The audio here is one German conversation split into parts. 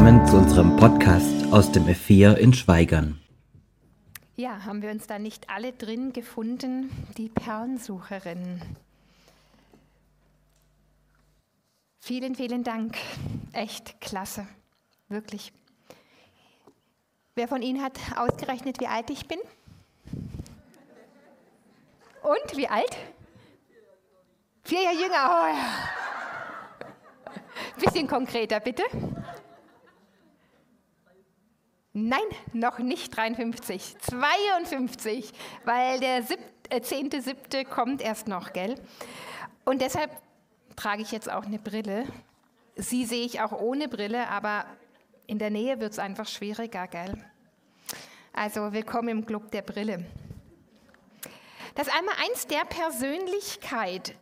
Willkommen zu unserem Podcast aus dem F4 in Schweigern. Ja, haben wir uns da nicht alle drin gefunden, die Perlensucherin? Vielen, vielen Dank. Echt klasse. Wirklich. Wer von Ihnen hat ausgerechnet, wie alt ich bin? Und wie alt? Vier Jahre jünger. Oh ja. Bisschen konkreter, bitte. Nein, noch nicht 53, 52, weil der äh, 10.7. kommt erst noch, gell? Und deshalb trage ich jetzt auch eine Brille. Sie sehe ich auch ohne Brille, aber in der Nähe wird es einfach schwieriger, gell? Also willkommen im Club der Brille. Das einmal eins der Persönlichkeit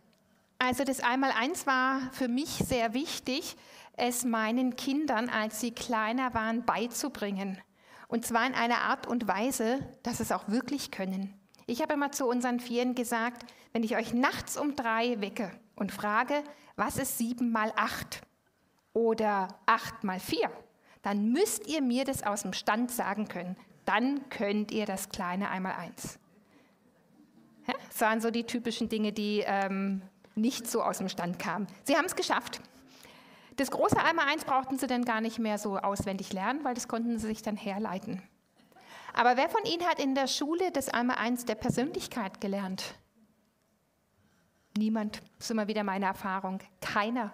also das Einmaleins war für mich sehr wichtig, es meinen Kindern, als sie kleiner waren, beizubringen. Und zwar in einer Art und Weise, dass es auch wirklich können. Ich habe immer zu unseren Vieren gesagt, wenn ich euch nachts um drei wecke und frage, was ist sieben mal acht oder acht mal vier, dann müsst ihr mir das aus dem Stand sagen können. Dann könnt ihr das kleine einmal eins. das waren so die typischen Dinge, die ähm, nicht so aus dem Stand kam. Sie haben es geschafft. Das große Einmal-Eins brauchten sie dann gar nicht mehr so auswendig lernen, weil das konnten sie sich dann herleiten. Aber wer von Ihnen hat in der Schule das Einmal-Eins der Persönlichkeit gelernt? Niemand. Das ist immer wieder meine Erfahrung. Keiner.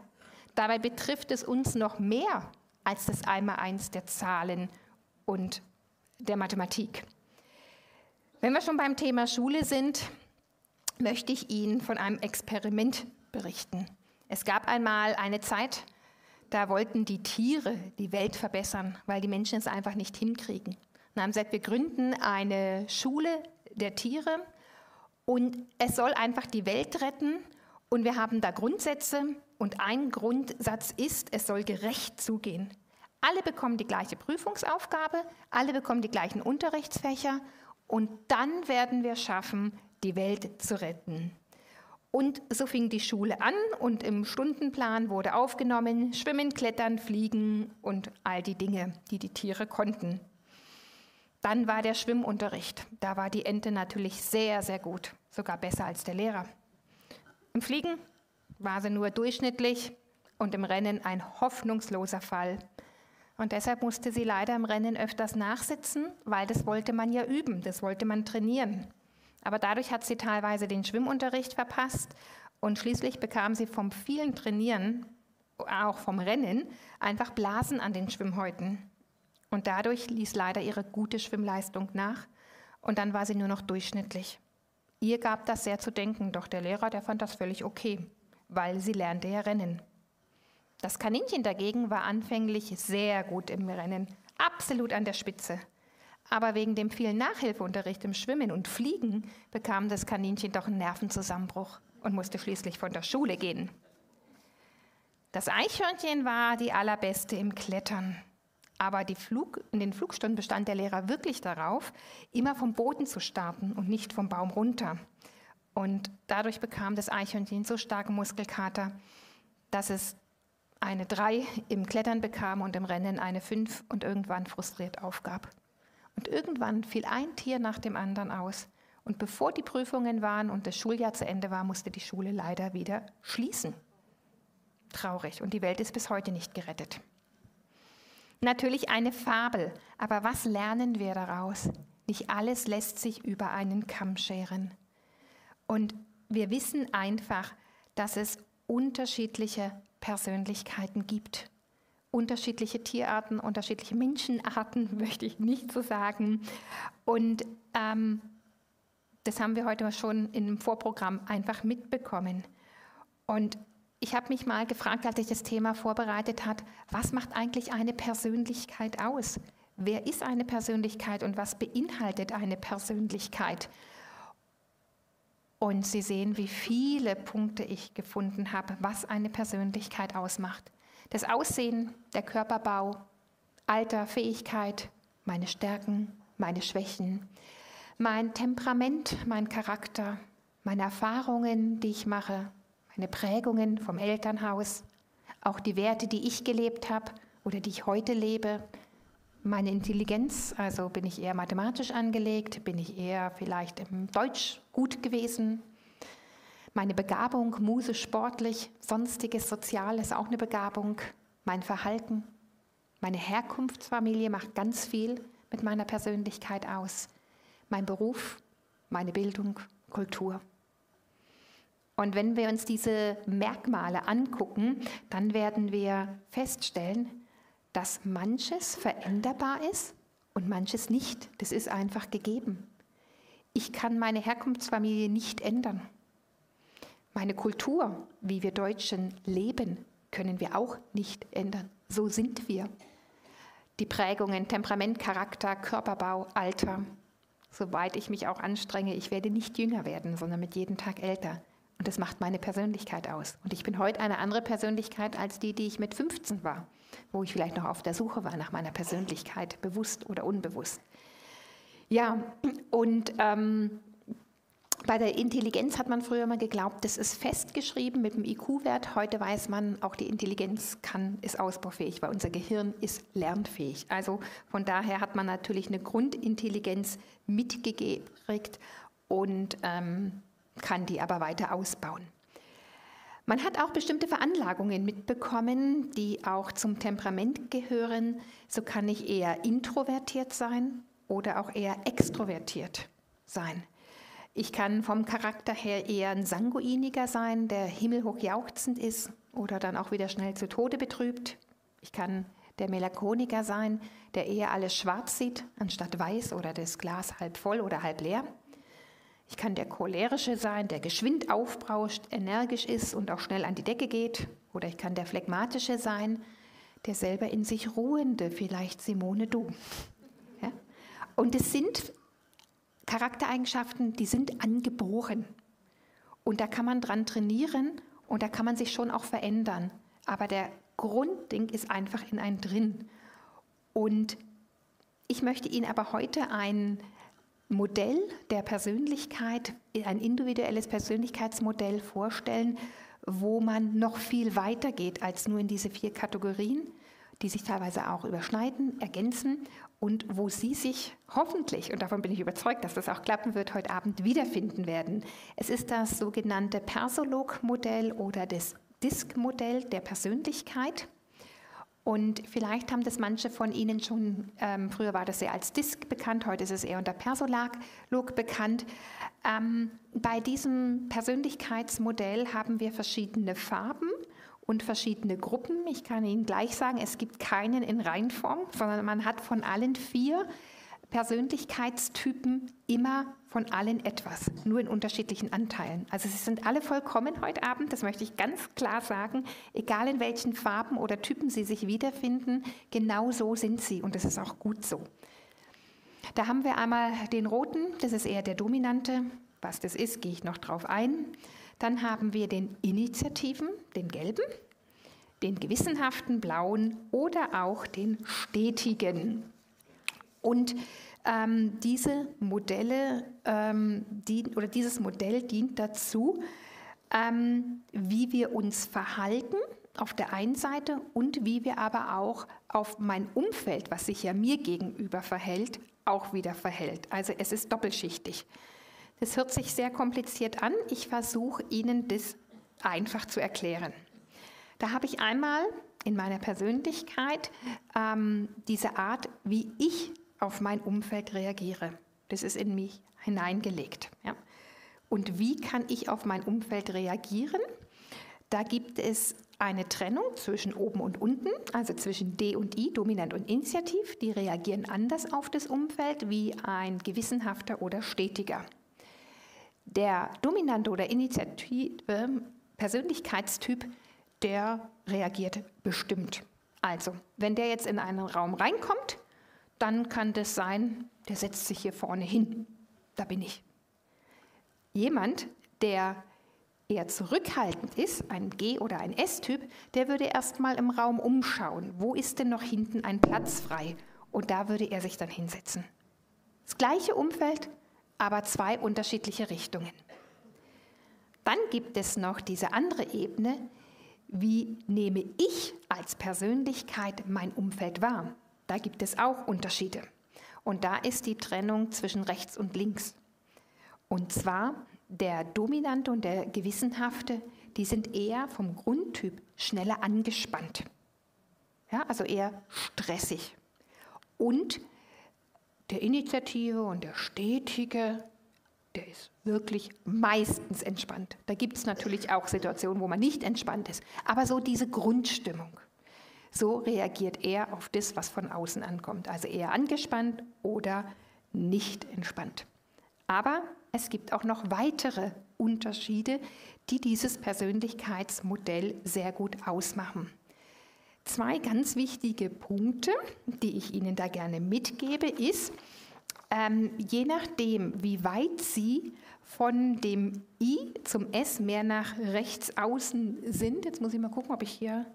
Dabei betrifft es uns noch mehr als das Einmal-Eins der Zahlen und der Mathematik. Wenn wir schon beim Thema Schule sind, möchte ich Ihnen von einem Experiment berichten. Es gab einmal eine Zeit, da wollten die Tiere die Welt verbessern, weil die Menschen es einfach nicht hinkriegen. Und haben gesagt, wir gründen eine Schule der Tiere und es soll einfach die Welt retten und wir haben da Grundsätze und ein Grundsatz ist, es soll gerecht zugehen. Alle bekommen die gleiche Prüfungsaufgabe, alle bekommen die gleichen Unterrichtsfächer und dann werden wir schaffen, die Welt zu retten. Und so fing die Schule an und im Stundenplan wurde aufgenommen Schwimmen, Klettern, Fliegen und all die Dinge, die die Tiere konnten. Dann war der Schwimmunterricht. Da war die Ente natürlich sehr, sehr gut, sogar besser als der Lehrer. Im Fliegen war sie nur durchschnittlich und im Rennen ein hoffnungsloser Fall. Und deshalb musste sie leider im Rennen öfters nachsitzen, weil das wollte man ja üben, das wollte man trainieren. Aber dadurch hat sie teilweise den Schwimmunterricht verpasst und schließlich bekam sie vom vielen Trainieren, auch vom Rennen, einfach Blasen an den Schwimmhäuten. Und dadurch ließ leider ihre gute Schwimmleistung nach und dann war sie nur noch durchschnittlich. Ihr gab das sehr zu denken, doch der Lehrer, der fand das völlig okay, weil sie lernte ja Rennen. Das Kaninchen dagegen war anfänglich sehr gut im Rennen, absolut an der Spitze. Aber wegen dem vielen Nachhilfeunterricht im Schwimmen und Fliegen bekam das Kaninchen doch einen Nervenzusammenbruch und musste schließlich von der Schule gehen. Das Eichhörnchen war die allerbeste im Klettern. Aber Flug, in den Flugstunden bestand der Lehrer wirklich darauf, immer vom Boden zu starten und nicht vom Baum runter. Und dadurch bekam das Eichhörnchen so starken Muskelkater, dass es eine 3 im Klettern bekam und im Rennen eine 5 und irgendwann frustriert aufgab. Und irgendwann fiel ein Tier nach dem anderen aus. Und bevor die Prüfungen waren und das Schuljahr zu Ende war, musste die Schule leider wieder schließen. Traurig. Und die Welt ist bis heute nicht gerettet. Natürlich eine Fabel, aber was lernen wir daraus? Nicht alles lässt sich über einen Kamm scheren. Und wir wissen einfach, dass es unterschiedliche Persönlichkeiten gibt unterschiedliche Tierarten, unterschiedliche Menschenarten, möchte ich nicht so sagen. Und ähm, das haben wir heute schon im Vorprogramm einfach mitbekommen. Und ich habe mich mal gefragt, als ich das Thema vorbereitet habe, was macht eigentlich eine Persönlichkeit aus? Wer ist eine Persönlichkeit und was beinhaltet eine Persönlichkeit? Und Sie sehen, wie viele Punkte ich gefunden habe, was eine Persönlichkeit ausmacht. Das Aussehen, der Körperbau, Alter, Fähigkeit, meine Stärken, meine Schwächen, mein Temperament, mein Charakter, meine Erfahrungen, die ich mache, meine Prägungen vom Elternhaus, auch die Werte, die ich gelebt habe oder die ich heute lebe. Meine Intelligenz, also bin ich eher mathematisch angelegt, bin ich eher vielleicht im Deutsch gut gewesen. Meine Begabung, Muse sportlich, sonstiges Sozial ist auch eine Begabung. Mein Verhalten, meine Herkunftsfamilie macht ganz viel mit meiner Persönlichkeit aus. Mein Beruf, meine Bildung, Kultur. Und wenn wir uns diese Merkmale angucken, dann werden wir feststellen, dass manches veränderbar ist und manches nicht. Das ist einfach gegeben. Ich kann meine Herkunftsfamilie nicht ändern. Meine Kultur, wie wir Deutschen leben, können wir auch nicht ändern. So sind wir. Die Prägungen, Temperament, Charakter, Körperbau, Alter, soweit ich mich auch anstrenge, ich werde nicht jünger werden, sondern mit jedem Tag älter. Und das macht meine Persönlichkeit aus. Und ich bin heute eine andere Persönlichkeit als die, die ich mit 15 war, wo ich vielleicht noch auf der Suche war nach meiner Persönlichkeit, bewusst oder unbewusst. Ja, und ähm, bei der Intelligenz hat man früher mal geglaubt, das ist festgeschrieben mit dem IQ-Wert. Heute weiß man, auch die Intelligenz kann, ist ausbaufähig, weil unser Gehirn ist lernfähig. Also von daher hat man natürlich eine Grundintelligenz mitgegeben und ähm, kann die aber weiter ausbauen. Man hat auch bestimmte Veranlagungen mitbekommen, die auch zum Temperament gehören. So kann ich eher introvertiert sein oder auch eher extrovertiert sein. Ich kann vom Charakter her eher ein Sanguiniger sein, der himmelhoch jauchzend ist oder dann auch wieder schnell zu Tode betrübt. Ich kann der Melancholiker sein, der eher alles schwarz sieht, anstatt weiß oder das Glas halb voll oder halb leer. Ich kann der cholerische sein, der geschwind aufbrauscht, energisch ist und auch schnell an die Decke geht. Oder ich kann der phlegmatische sein, der selber in sich ruhende, vielleicht Simone Du. Ja? Und es sind Charaktereigenschaften, die sind angeboren. Und da kann man dran trainieren und da kann man sich schon auch verändern. Aber der Grundding ist einfach in einem drin. Und ich möchte Ihnen aber heute ein Modell der Persönlichkeit, ein individuelles Persönlichkeitsmodell vorstellen, wo man noch viel weiter geht als nur in diese vier Kategorien, die sich teilweise auch überschneiden, ergänzen und wo Sie sich hoffentlich, und davon bin ich überzeugt, dass das auch klappen wird, heute Abend wiederfinden werden. Es ist das sogenannte Persolog-Modell oder das Disk-Modell der Persönlichkeit. Und vielleicht haben das manche von Ihnen schon, ähm, früher war das ja als Disk bekannt, heute ist es eher unter Persolog bekannt. Ähm, bei diesem Persönlichkeitsmodell haben wir verschiedene Farben und verschiedene Gruppen. Ich kann Ihnen gleich sagen, es gibt keinen in Reinform, sondern man hat von allen vier Persönlichkeitstypen immer von allen etwas, nur in unterschiedlichen Anteilen. Also sie sind alle vollkommen heute Abend, das möchte ich ganz klar sagen, egal in welchen Farben oder Typen Sie sich wiederfinden, genau so sind sie und das ist auch gut so. Da haben wir einmal den roten, das ist eher der dominante. Was das ist, gehe ich noch drauf ein. Dann haben wir den Initiativen, den gelben, den gewissenhaften blauen oder auch den stetigen. Und ähm, diese Modelle, ähm, die, oder dieses Modell dient dazu, ähm, wie wir uns verhalten auf der einen Seite und wie wir aber auch auf mein Umfeld, was sich ja mir gegenüber verhält, auch wieder verhält. Also es ist doppelschichtig. Das hört sich sehr kompliziert an. Ich versuche Ihnen das einfach zu erklären. Da habe ich einmal in meiner Persönlichkeit ähm, diese Art, wie ich auf mein Umfeld reagiere. Das ist in mich hineingelegt. Ja. Und wie kann ich auf mein Umfeld reagieren? Da gibt es eine Trennung zwischen oben und unten, also zwischen D und I, dominant und initiativ. Die reagieren anders auf das Umfeld wie ein gewissenhafter oder stetiger. Der dominante oder initiative Persönlichkeitstyp, der reagiert bestimmt. Also, wenn der jetzt in einen Raum reinkommt, dann kann das sein, der setzt sich hier vorne hin. Da bin ich. Jemand, der eher zurückhaltend ist, ein G- oder ein S-Typ, der würde erstmal im Raum umschauen. Wo ist denn noch hinten ein Platz frei? Und da würde er sich dann hinsetzen. Das gleiche Umfeld, aber zwei unterschiedliche Richtungen. Dann gibt es noch diese andere Ebene, wie nehme ich als Persönlichkeit mein Umfeld wahr? Da gibt es auch Unterschiede. Und da ist die Trennung zwischen rechts und links. Und zwar der Dominante und der Gewissenhafte, die sind eher vom Grundtyp schneller angespannt. Ja, also eher stressig. Und der Initiative und der Stetige, der ist wirklich meistens entspannt. Da gibt es natürlich auch Situationen, wo man nicht entspannt ist. Aber so diese Grundstimmung. So reagiert er auf das, was von außen ankommt. Also eher angespannt oder nicht entspannt. Aber es gibt auch noch weitere Unterschiede, die dieses Persönlichkeitsmodell sehr gut ausmachen. Zwei ganz wichtige Punkte, die ich Ihnen da gerne mitgebe, ist, ähm, je nachdem, wie weit Sie von dem I zum S mehr nach rechts außen sind, jetzt muss ich mal gucken, ob ich hier,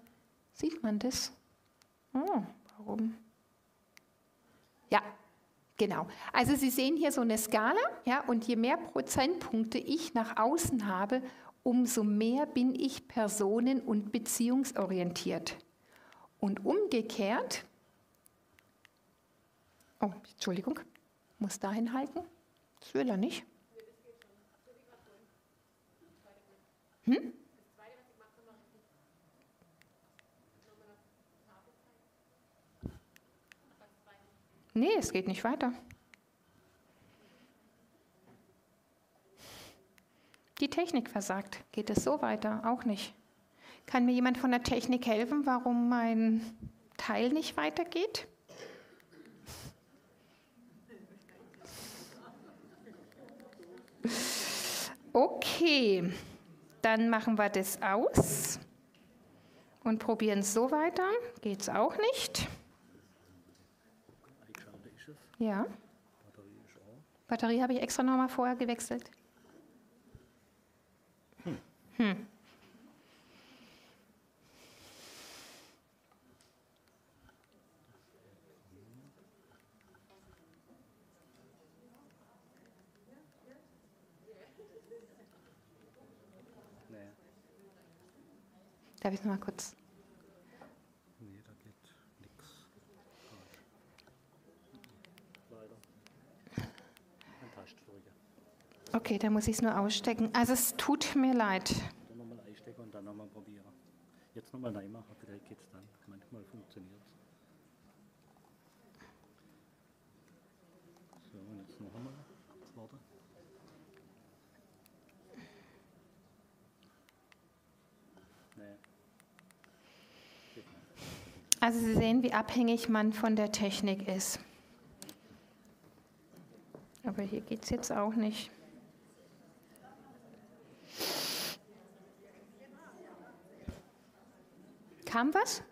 sieht man das? Oh, warum? Ja, genau. Also Sie sehen hier so eine Skala, ja, und je mehr Prozentpunkte ich nach außen habe, umso mehr bin ich personen- und beziehungsorientiert. Und umgekehrt, oh, Entschuldigung, muss dahin halten. Das will er nicht. Hm? Nee, es geht nicht weiter. Die Technik versagt. Geht es so weiter? Auch nicht. Kann mir jemand von der Technik helfen, warum mein Teil nicht weitergeht? Okay, dann machen wir das aus und probieren es so weiter. Geht es auch nicht. Ja. Batterie habe ich extra nochmal vorher gewechselt. Hm. hm. Darf ich noch mal kurz? Nee, da geht nichts. Leider. Okay, dann muss ich es nur ausstecken. Also es tut mir leid. Dann nochmal einstecken und dann nochmal probieren. Jetzt nochmal neu machen, vielleicht geht es dann. Manchmal funktioniert es. So, und jetzt noch einmal. Warte. Also Sie sehen, wie abhängig man von der Technik ist. Aber hier geht es jetzt auch nicht. Kam was?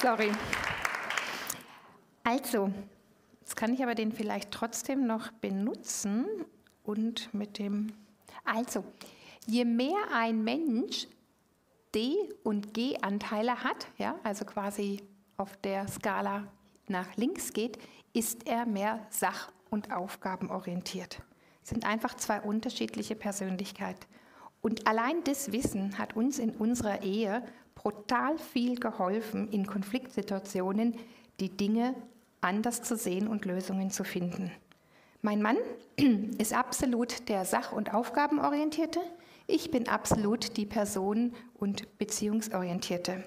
Sorry. Also, kann ich aber den vielleicht trotzdem noch benutzen und mit dem. Also, je mehr ein Mensch D- und G-Anteile hat, ja, also quasi auf der Skala nach links geht, ist er mehr sach- und aufgabenorientiert. Das sind einfach zwei unterschiedliche Persönlichkeiten. Und allein das Wissen hat uns in unserer Ehe brutal viel geholfen, in Konfliktsituationen die Dinge anders zu sehen und Lösungen zu finden. Mein Mann ist absolut der Sach- und Aufgabenorientierte. Ich bin absolut die Person- und Beziehungsorientierte.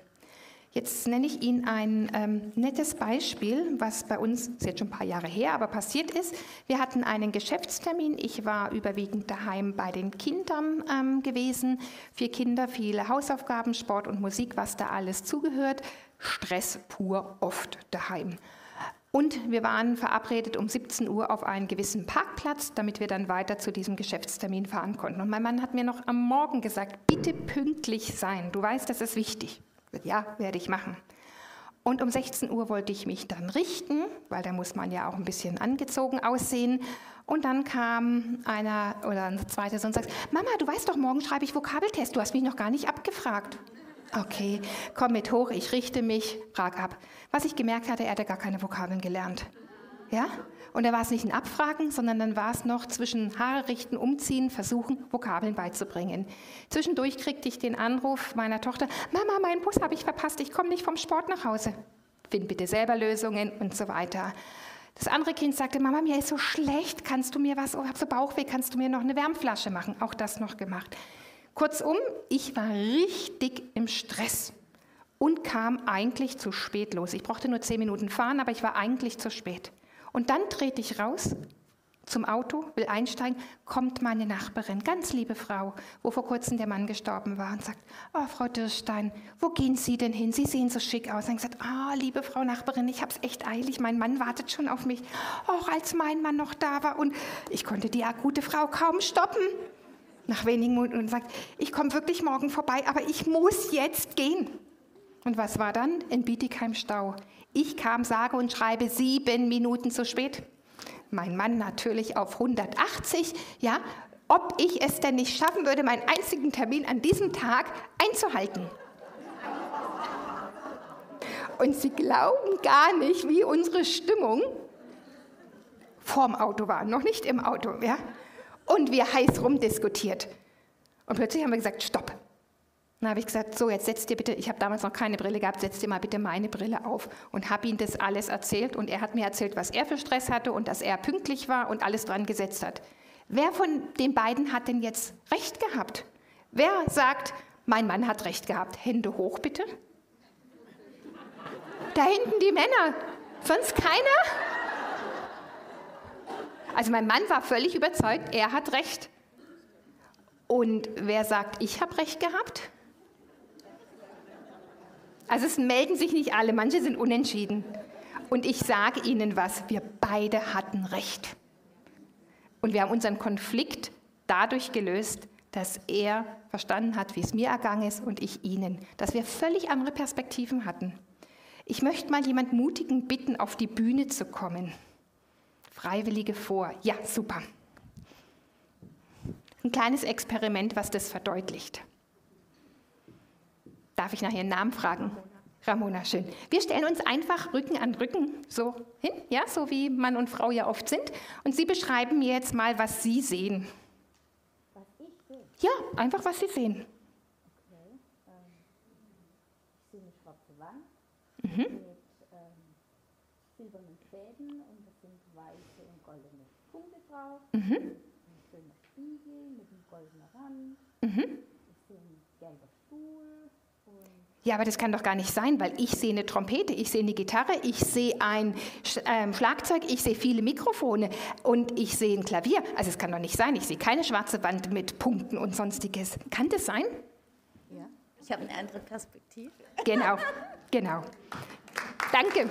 Jetzt nenne ich Ihnen ein ähm, nettes Beispiel, was bei uns, ist jetzt schon ein paar Jahre her, aber passiert ist. Wir hatten einen Geschäftstermin. Ich war überwiegend daheim bei den Kindern ähm, gewesen. Vier Kinder, viele Hausaufgaben, Sport und Musik, was da alles zugehört. Stress pur oft daheim. Und wir waren verabredet um 17 Uhr auf einen gewissen Parkplatz, damit wir dann weiter zu diesem Geschäftstermin fahren konnten. Und mein Mann hat mir noch am Morgen gesagt, bitte pünktlich sein. Du weißt, das ist wichtig. Ja, werde ich machen. Und um 16 Uhr wollte ich mich dann richten, weil da muss man ja auch ein bisschen angezogen aussehen. Und dann kam einer oder ein zweiter Sohn und sagt, Mama, du weißt doch, morgen schreibe ich Vokabeltest, du hast mich noch gar nicht abgefragt. Okay, komm mit hoch, ich richte mich, frag ab. Was ich gemerkt hatte, er hatte gar keine Vokabeln gelernt. Ja? Und da war es nicht ein Abfragen, sondern dann war es noch zwischen Haare richten, umziehen, versuchen, Vokabeln beizubringen. Zwischendurch kriegte ich den Anruf meiner Tochter, Mama, meinen Bus habe ich verpasst, ich komme nicht vom Sport nach Hause. Find bitte selber Lösungen und so weiter. Das andere Kind sagte, Mama, mir ist so schlecht, kannst du mir was, oh, ich habe so Bauchweh, kannst du mir noch eine Wärmflasche machen? Auch das noch gemacht. Kurzum, ich war richtig im Stress und kam eigentlich zu spät los. Ich brauchte nur zehn Minuten fahren, aber ich war eigentlich zu spät. Und dann trete ich raus zum Auto, will einsteigen, kommt meine Nachbarin, ganz liebe Frau, wo vor kurzem der Mann gestorben war und sagt, oh, Frau Dirstein, wo gehen Sie denn hin? Sie sehen so schick aus. Und ich gesagt, ah, oh, liebe Frau Nachbarin, ich habe es echt eilig, mein Mann wartet schon auf mich. Auch als mein Mann noch da war und ich konnte die akute Frau kaum stoppen nach wenigen Minuten und sagt, ich komme wirklich morgen vorbei, aber ich muss jetzt gehen. Und was war dann? In Bietigheim Stau. Ich kam, sage und schreibe sieben Minuten zu spät. Mein Mann natürlich auf 180, ja, ob ich es denn nicht schaffen würde, meinen einzigen Termin an diesem Tag einzuhalten. Und Sie glauben gar nicht, wie unsere Stimmung vorm Auto war, noch nicht im Auto, ja und wir heiß rumdiskutiert. Und plötzlich haben wir gesagt, stopp. Dann habe ich gesagt, so, jetzt setz dir bitte, ich habe damals noch keine Brille gehabt, setz dir mal bitte meine Brille auf. Und habe ihm das alles erzählt und er hat mir erzählt, was er für Stress hatte und dass er pünktlich war und alles dran gesetzt hat. Wer von den beiden hat denn jetzt recht gehabt? Wer sagt, mein Mann hat recht gehabt? Hände hoch bitte. Da hinten die Männer. Sonst keiner? Also mein Mann war völlig überzeugt, er hat recht. Und wer sagt, ich habe recht gehabt? Also es melden sich nicht alle, manche sind unentschieden. Und ich sage Ihnen was, wir beide hatten recht. Und wir haben unseren Konflikt dadurch gelöst, dass er verstanden hat, wie es mir ergangen ist und ich Ihnen, dass wir völlig andere Perspektiven hatten. Ich möchte mal jemand mutigen bitten, auf die Bühne zu kommen. Freiwillige vor. Ja, super. Ein kleines Experiment, was das verdeutlicht. Darf ich nachher einen Namen fragen? Ramona, schön. Wir stellen uns einfach Rücken an Rücken so hin, ja, so wie Mann und Frau ja oft sind. Und Sie beschreiben mir jetzt mal, was Sie sehen. Was ich sehe? Ja, einfach, was Sie sehen. Okay. Ähm, ich sehe eine schwarze Wand mhm. mit ähm, silbernen Fäden und weiße und goldene Punkte drauf. Mhm. Ein schöner Spiegel mit einem goldenen Rand. Mhm. Ich sehe ein gelber Stuhl. Ja, aber das kann doch gar nicht sein, weil ich sehe eine Trompete, ich sehe eine Gitarre, ich sehe ein äh, Schlagzeug, ich sehe viele Mikrofone und ich sehe ein Klavier. Also es kann doch nicht sein, ich sehe keine schwarze Wand mit Punkten und sonstiges. Kann das sein? Ja, ich habe eine andere Perspektive. Genau, genau. Danke.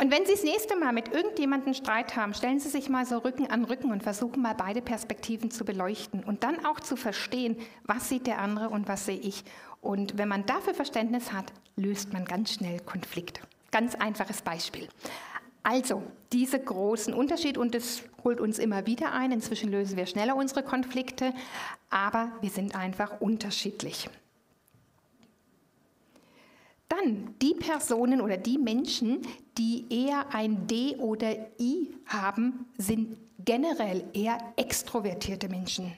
Und wenn Sie das nächste Mal mit irgendjemandem Streit haben, stellen Sie sich mal so Rücken an Rücken und versuchen mal beide Perspektiven zu beleuchten und dann auch zu verstehen, was sieht der andere und was sehe ich. Und wenn man dafür Verständnis hat, löst man ganz schnell Konflikte. Ganz einfaches Beispiel. Also, diese großen Unterschiede, und das holt uns immer wieder ein, inzwischen lösen wir schneller unsere Konflikte, aber wir sind einfach unterschiedlich. Dann die Personen oder die Menschen, die eher ein D oder I haben, sind generell eher extrovertierte Menschen.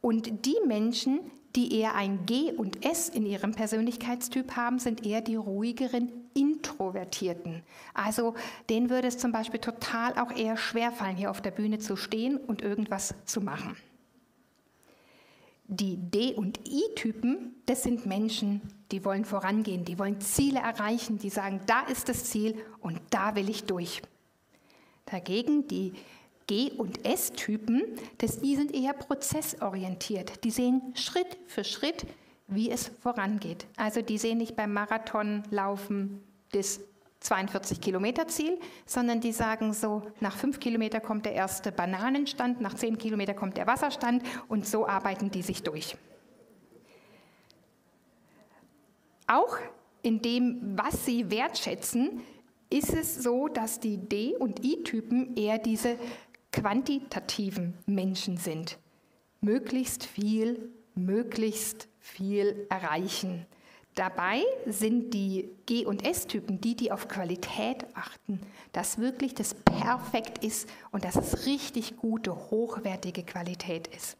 Und die Menschen, die eher ein G und S in ihrem Persönlichkeitstyp haben, sind eher die ruhigeren Introvertierten. Also denen würde es zum Beispiel total auch eher schwerfallen, hier auf der Bühne zu stehen und irgendwas zu machen. Die D- und I-Typen, das sind Menschen, die wollen vorangehen, die wollen Ziele erreichen, die sagen, da ist das Ziel und da will ich durch. Dagegen die G- und S-Typen, die sind eher prozessorientiert. Die sehen Schritt für Schritt, wie es vorangeht. Also die sehen nicht beim Marathonlaufen das 42 Kilometer Ziel, sondern die sagen so, nach fünf Kilometer kommt der erste Bananenstand, nach zehn Kilometer kommt der Wasserstand und so arbeiten die sich durch. Auch in dem, was sie wertschätzen, ist es so, dass die D- und I-Typen eher diese quantitativen Menschen sind. möglichst viel, möglichst viel erreichen. Dabei sind die G- und S-Typen die, die auf Qualität achten, dass wirklich das perfekt ist und dass es richtig gute, hochwertige Qualität ist.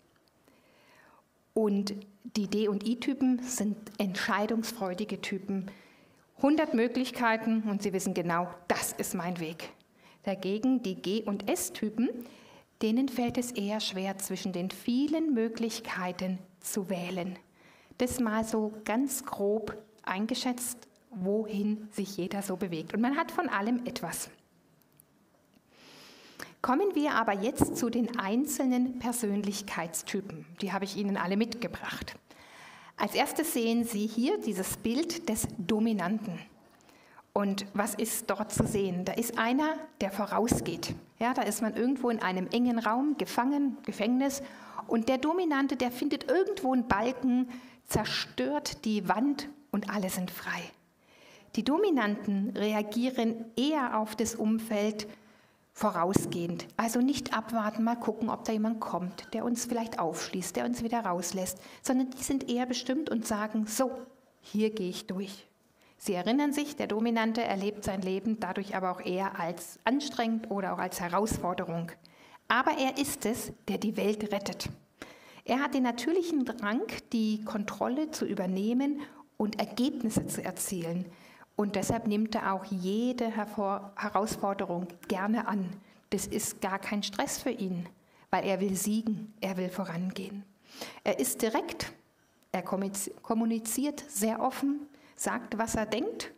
Und die D- und I-Typen sind entscheidungsfreudige Typen. 100 Möglichkeiten und sie wissen genau, das ist mein Weg. Dagegen die G- und S-Typen, denen fällt es eher schwer, zwischen den vielen Möglichkeiten zu wählen. Das mal so ganz grob eingeschätzt, wohin sich jeder so bewegt. Und man hat von allem etwas. Kommen wir aber jetzt zu den einzelnen Persönlichkeitstypen. Die habe ich Ihnen alle mitgebracht. Als erstes sehen Sie hier dieses Bild des Dominanten. Und was ist dort zu sehen? Da ist einer, der vorausgeht. Ja, da ist man irgendwo in einem engen Raum, gefangen, Gefängnis. Und der Dominante, der findet irgendwo einen Balken, zerstört die Wand und alle sind frei. Die Dominanten reagieren eher auf das Umfeld, vorausgehend. Also nicht abwarten, mal gucken, ob da jemand kommt, der uns vielleicht aufschließt, der uns wieder rauslässt, sondern die sind eher bestimmt und sagen, so, hier gehe ich durch. Sie erinnern sich, der Dominante erlebt sein Leben dadurch aber auch eher als anstrengend oder auch als Herausforderung. Aber er ist es, der die Welt rettet. Er hat den natürlichen Drang, die Kontrolle zu übernehmen und Ergebnisse zu erzielen. Und deshalb nimmt er auch jede Herausforderung gerne an. Das ist gar kein Stress für ihn, weil er will siegen, er will vorangehen. Er ist direkt, er kommuniziert sehr offen, sagt, was er denkt.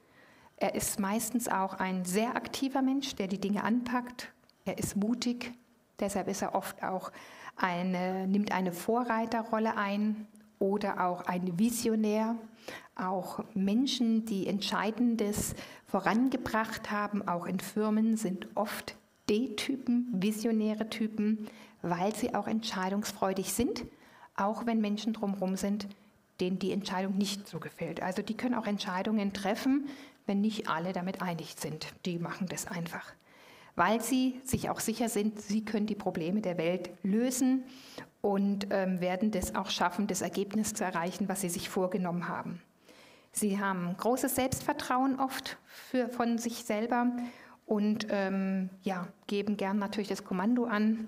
Er ist meistens auch ein sehr aktiver Mensch, der die Dinge anpackt. Er ist mutig, deshalb ist er oft auch eine, nimmt eine Vorreiterrolle ein oder auch ein Visionär. Auch Menschen, die Entscheidendes vorangebracht haben, auch in Firmen, sind oft D-Typen, visionäre Typen, weil sie auch entscheidungsfreudig sind, auch wenn Menschen drumherum sind, denen die Entscheidung nicht so gefällt. Also die können auch Entscheidungen treffen, wenn nicht alle damit einig sind. Die machen das einfach, weil sie sich auch sicher sind, sie können die Probleme der Welt lösen und ähm, werden das auch schaffen, das Ergebnis zu erreichen, was sie sich vorgenommen haben. Sie haben großes Selbstvertrauen oft für, von sich selber und ähm, ja, geben gern natürlich das Kommando an.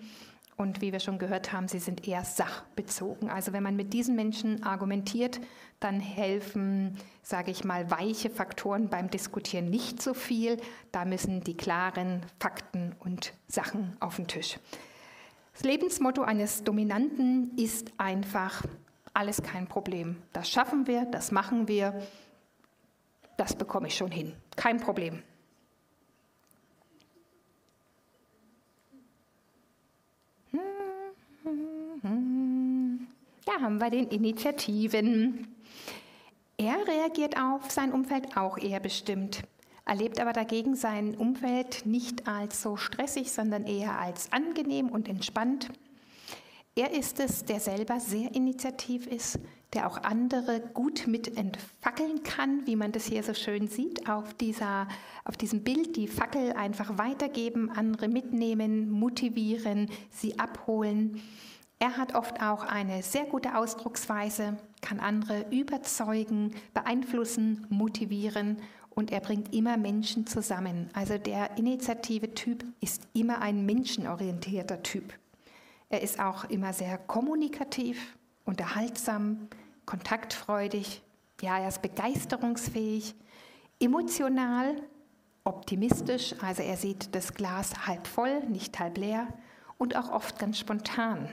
Und wie wir schon gehört haben, sie sind eher sachbezogen. Also wenn man mit diesen Menschen argumentiert, dann helfen, sage ich mal, weiche Faktoren beim Diskutieren nicht so viel. Da müssen die klaren Fakten und Sachen auf den Tisch. Das Lebensmotto eines Dominanten ist einfach, alles kein Problem. Das schaffen wir, das machen wir, das bekomme ich schon hin. Kein Problem. Da haben wir den Initiativen. Er reagiert auf sein Umfeld auch eher bestimmt erlebt aber dagegen sein Umfeld nicht als so stressig, sondern eher als angenehm und entspannt. Er ist es, der selber sehr initiativ ist, der auch andere gut mit entfackeln kann, wie man das hier so schön sieht auf, dieser, auf diesem Bild, die Fackel einfach weitergeben, andere mitnehmen, motivieren, sie abholen. Er hat oft auch eine sehr gute Ausdrucksweise, kann andere überzeugen, beeinflussen, motivieren und er bringt immer Menschen zusammen. Also der initiative Typ ist immer ein menschenorientierter Typ. Er ist auch immer sehr kommunikativ, unterhaltsam, kontaktfreudig. Ja, er ist begeisterungsfähig, emotional, optimistisch, also er sieht das Glas halb voll, nicht halb leer und auch oft ganz spontan.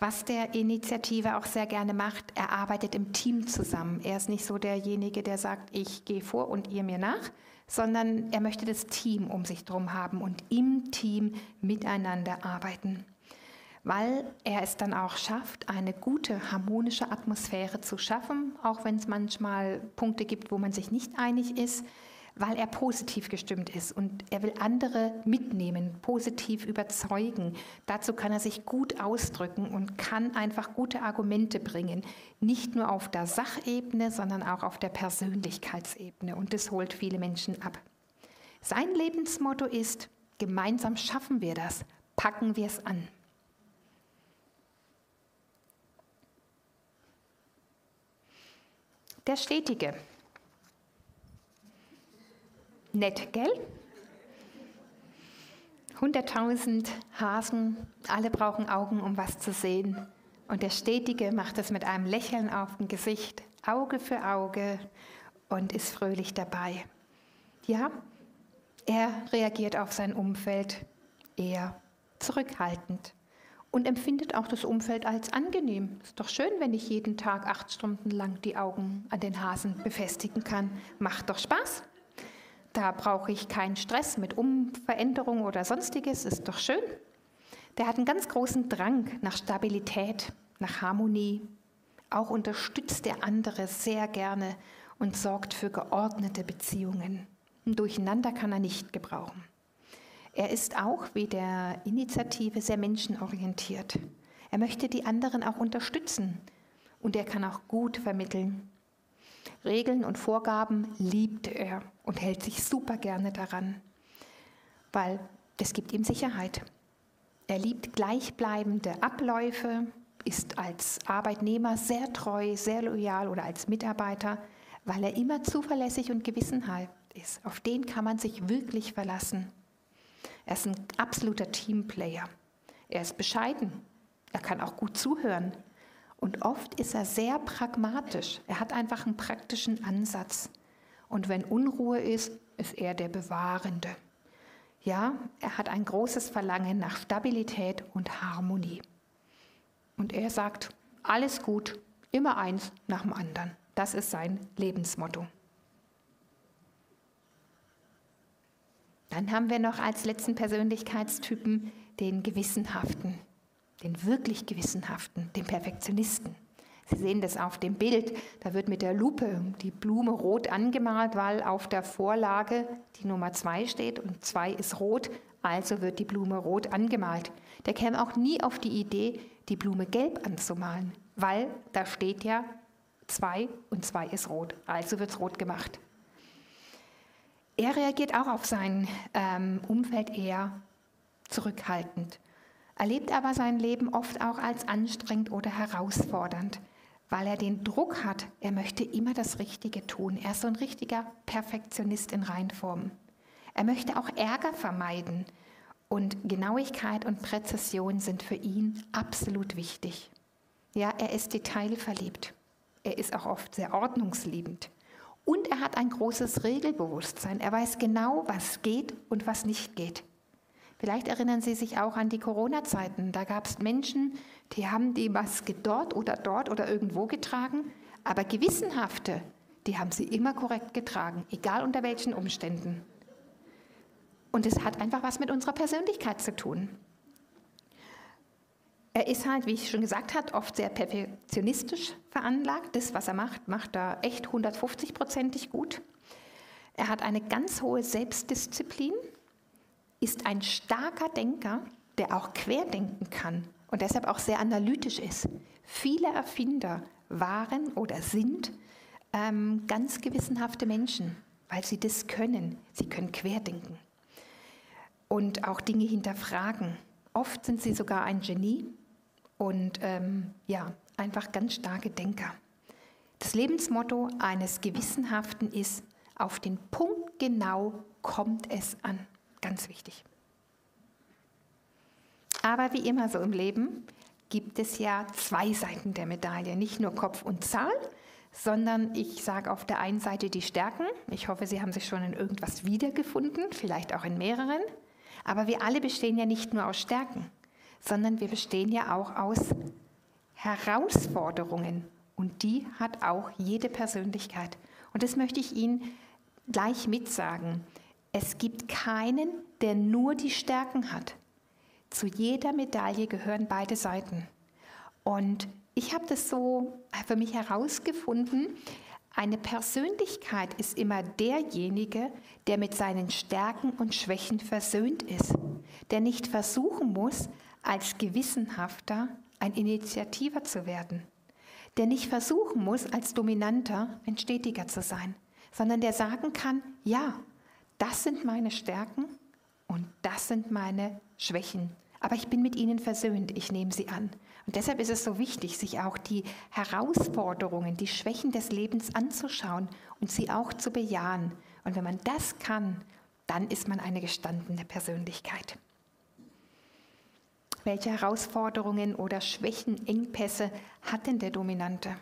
Was der Initiative auch sehr gerne macht, er arbeitet im Team zusammen. Er ist nicht so derjenige, der sagt, ich gehe vor und ihr mir nach, sondern er möchte das Team um sich herum haben und im Team miteinander arbeiten. Weil er es dann auch schafft, eine gute, harmonische Atmosphäre zu schaffen, auch wenn es manchmal Punkte gibt, wo man sich nicht einig ist weil er positiv gestimmt ist und er will andere mitnehmen, positiv überzeugen. Dazu kann er sich gut ausdrücken und kann einfach gute Argumente bringen, nicht nur auf der Sachebene, sondern auch auf der Persönlichkeitsebene und das holt viele Menschen ab. Sein Lebensmotto ist, gemeinsam schaffen wir das, packen wir es an. Der Stetige, Nett, gell? 100.000 Hasen, alle brauchen Augen, um was zu sehen. Und der Stetige macht es mit einem Lächeln auf dem Gesicht, Auge für Auge und ist fröhlich dabei. Ja, er reagiert auf sein Umfeld eher zurückhaltend und empfindet auch das Umfeld als angenehm. Ist doch schön, wenn ich jeden Tag acht Stunden lang die Augen an den Hasen befestigen kann. Macht doch Spaß. Da brauche ich keinen Stress mit Umveränderung oder sonstiges. Ist doch schön. Der hat einen ganz großen Drang nach Stabilität, nach Harmonie. Auch unterstützt der andere sehr gerne und sorgt für geordnete Beziehungen. Ein Durcheinander kann er nicht gebrauchen. Er ist auch wie der Initiative sehr menschenorientiert. Er möchte die anderen auch unterstützen und er kann auch gut vermitteln. Regeln und Vorgaben liebt er und hält sich super gerne daran, weil das gibt ihm Sicherheit. Er liebt gleichbleibende Abläufe, ist als Arbeitnehmer sehr treu, sehr loyal oder als Mitarbeiter, weil er immer zuverlässig und gewissenhaft ist. Auf den kann man sich wirklich verlassen. Er ist ein absoluter Teamplayer. Er ist bescheiden. Er kann auch gut zuhören. Und oft ist er sehr pragmatisch. Er hat einfach einen praktischen Ansatz. Und wenn Unruhe ist, ist er der Bewahrende. Ja, er hat ein großes Verlangen nach Stabilität und Harmonie. Und er sagt, alles gut, immer eins nach dem anderen. Das ist sein Lebensmotto. Dann haben wir noch als letzten Persönlichkeitstypen den Gewissenhaften, den wirklich Gewissenhaften, den Perfektionisten. Sie sehen das auf dem Bild. Da wird mit der Lupe die Blume rot angemalt, weil auf der Vorlage die Nummer 2 steht und 2 ist rot, also wird die Blume rot angemalt. Der käme auch nie auf die Idee, die Blume gelb anzumalen, weil da steht ja 2 und 2 ist rot, also wird es rot gemacht. Er reagiert auch auf sein ähm, Umfeld eher zurückhaltend, erlebt aber sein Leben oft auch als anstrengend oder herausfordernd, weil er den Druck hat, er möchte immer das Richtige tun. Er ist so ein richtiger Perfektionist in Reinform. Er möchte auch Ärger vermeiden und Genauigkeit und Präzision sind für ihn absolut wichtig. Ja, er ist detailverliebt. Er ist auch oft sehr ordnungsliebend. Und er hat ein großes Regelbewusstsein. Er weiß genau, was geht und was nicht geht. Vielleicht erinnern Sie sich auch an die Corona-Zeiten. Da gab es Menschen, die haben die Maske dort oder dort oder irgendwo getragen, aber gewissenhafte, die haben sie immer korrekt getragen, egal unter welchen Umständen. Und es hat einfach was mit unserer Persönlichkeit zu tun. Er ist halt, wie ich schon gesagt habe, oft sehr perfektionistisch veranlagt. Das, was er macht, macht er echt 150-prozentig gut. Er hat eine ganz hohe Selbstdisziplin, ist ein starker Denker, der auch querdenken kann und deshalb auch sehr analytisch ist. Viele Erfinder waren oder sind ähm, ganz gewissenhafte Menschen, weil sie das können. Sie können querdenken und auch Dinge hinterfragen. Oft sind sie sogar ein Genie und ähm, ja, einfach ganz starke Denker. Das Lebensmotto eines Gewissenhaften ist, auf den Punkt genau kommt es an. Ganz wichtig. Aber wie immer so im Leben gibt es ja zwei Seiten der Medaille, nicht nur Kopf und Zahl, sondern ich sage auf der einen Seite die Stärken. Ich hoffe, Sie haben sich schon in irgendwas wiedergefunden, vielleicht auch in mehreren. Aber wir alle bestehen ja nicht nur aus Stärken sondern wir bestehen ja auch aus Herausforderungen. Und die hat auch jede Persönlichkeit. Und das möchte ich Ihnen gleich mitsagen. Es gibt keinen, der nur die Stärken hat. Zu jeder Medaille gehören beide Seiten. Und ich habe das so für mich herausgefunden, eine Persönlichkeit ist immer derjenige, der mit seinen Stärken und Schwächen versöhnt ist, der nicht versuchen muss, als Gewissenhafter ein Initiativer zu werden, der nicht versuchen muss, als Dominanter ein Stetiger zu sein, sondern der sagen kann, ja, das sind meine Stärken und das sind meine Schwächen. Aber ich bin mit ihnen versöhnt, ich nehme sie an. Und deshalb ist es so wichtig, sich auch die Herausforderungen, die Schwächen des Lebens anzuschauen und sie auch zu bejahen. Und wenn man das kann, dann ist man eine gestandene Persönlichkeit. Welche Herausforderungen oder Schwächen, Engpässe hat denn der Dominante?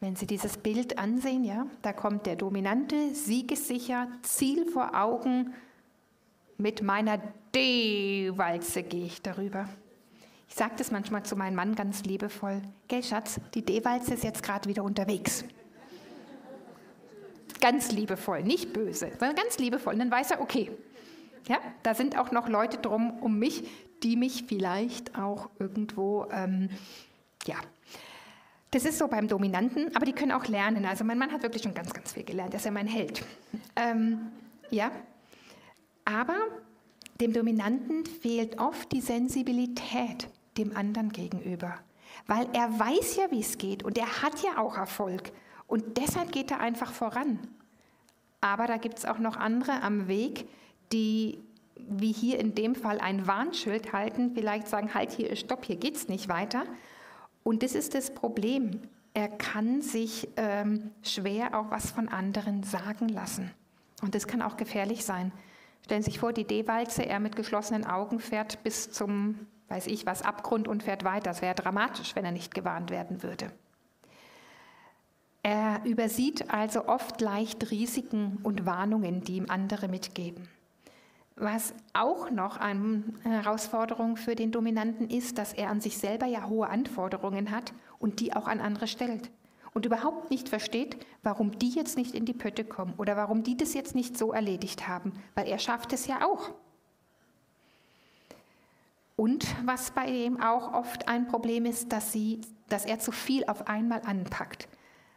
Wenn Sie dieses Bild ansehen, ja, da kommt der Dominante, siegessicher, Ziel vor Augen. Mit meiner D-Walze gehe ich darüber. Ich sage das manchmal zu meinem Mann ganz liebevoll. Gell, Schatz, die D-Walze ist jetzt gerade wieder unterwegs. Ganz liebevoll, nicht böse, sondern ganz liebevoll. Und dann weiß er, okay, ja, da sind auch noch Leute drum um mich, die mich vielleicht auch irgendwo, ähm, ja, das ist so beim Dominanten, aber die können auch lernen. Also mein Mann hat wirklich schon ganz, ganz viel gelernt. Er ist ja mein Held. Ähm, ja, aber dem Dominanten fehlt oft die Sensibilität dem anderen gegenüber, weil er weiß ja, wie es geht und er hat ja auch Erfolg und deshalb geht er einfach voran. Aber da gibt es auch noch andere am Weg, die wie hier in dem Fall ein Warnschild halten, vielleicht sagen, halt hier Stopp, hier geht es nicht weiter. Und das ist das Problem. Er kann sich ähm, schwer auch was von anderen sagen lassen. Und das kann auch gefährlich sein. Stellen Sie sich vor, die D-Walze, er mit geschlossenen Augen fährt bis zum, weiß ich was, Abgrund und fährt weiter. Das wäre dramatisch, wenn er nicht gewarnt werden würde. Er übersieht also oft leicht Risiken und Warnungen, die ihm andere mitgeben. Was auch noch eine Herausforderung für den Dominanten ist, dass er an sich selber ja hohe Anforderungen hat und die auch an andere stellt. Und überhaupt nicht versteht, warum die jetzt nicht in die Pötte kommen oder warum die das jetzt nicht so erledigt haben, weil er schafft es ja auch. Und was bei ihm auch oft ein Problem ist, dass, sie, dass er zu viel auf einmal anpackt.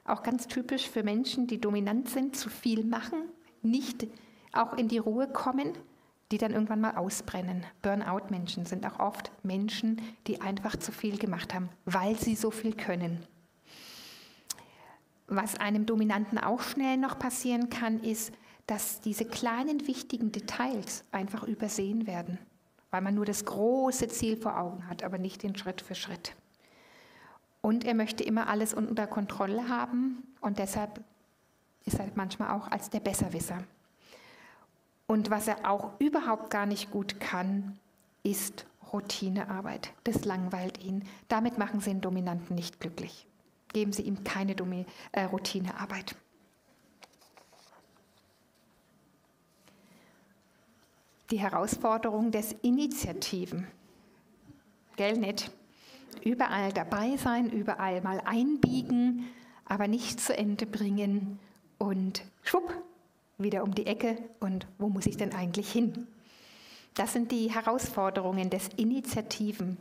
Auch ganz typisch für Menschen, die dominant sind, zu viel machen, nicht auch in die Ruhe kommen die dann irgendwann mal ausbrennen. Burnout-Menschen sind auch oft Menschen, die einfach zu viel gemacht haben, weil sie so viel können. Was einem Dominanten auch schnell noch passieren kann, ist, dass diese kleinen wichtigen Details einfach übersehen werden, weil man nur das große Ziel vor Augen hat, aber nicht den Schritt für Schritt. Und er möchte immer alles unter Kontrolle haben und deshalb ist er manchmal auch als der Besserwisser und was er auch überhaupt gar nicht gut kann, ist Routinearbeit. Das langweilt ihn. Damit machen Sie den Dominanten nicht glücklich. Geben Sie ihm keine Domi äh, Routinearbeit. Die Herausforderung des Initiativen. Gell, nicht? Überall dabei sein, überall mal einbiegen, aber nicht zu Ende bringen und schwupp, wieder um die Ecke und wo muss ich denn eigentlich hin? Das sind die Herausforderungen des Initiativen.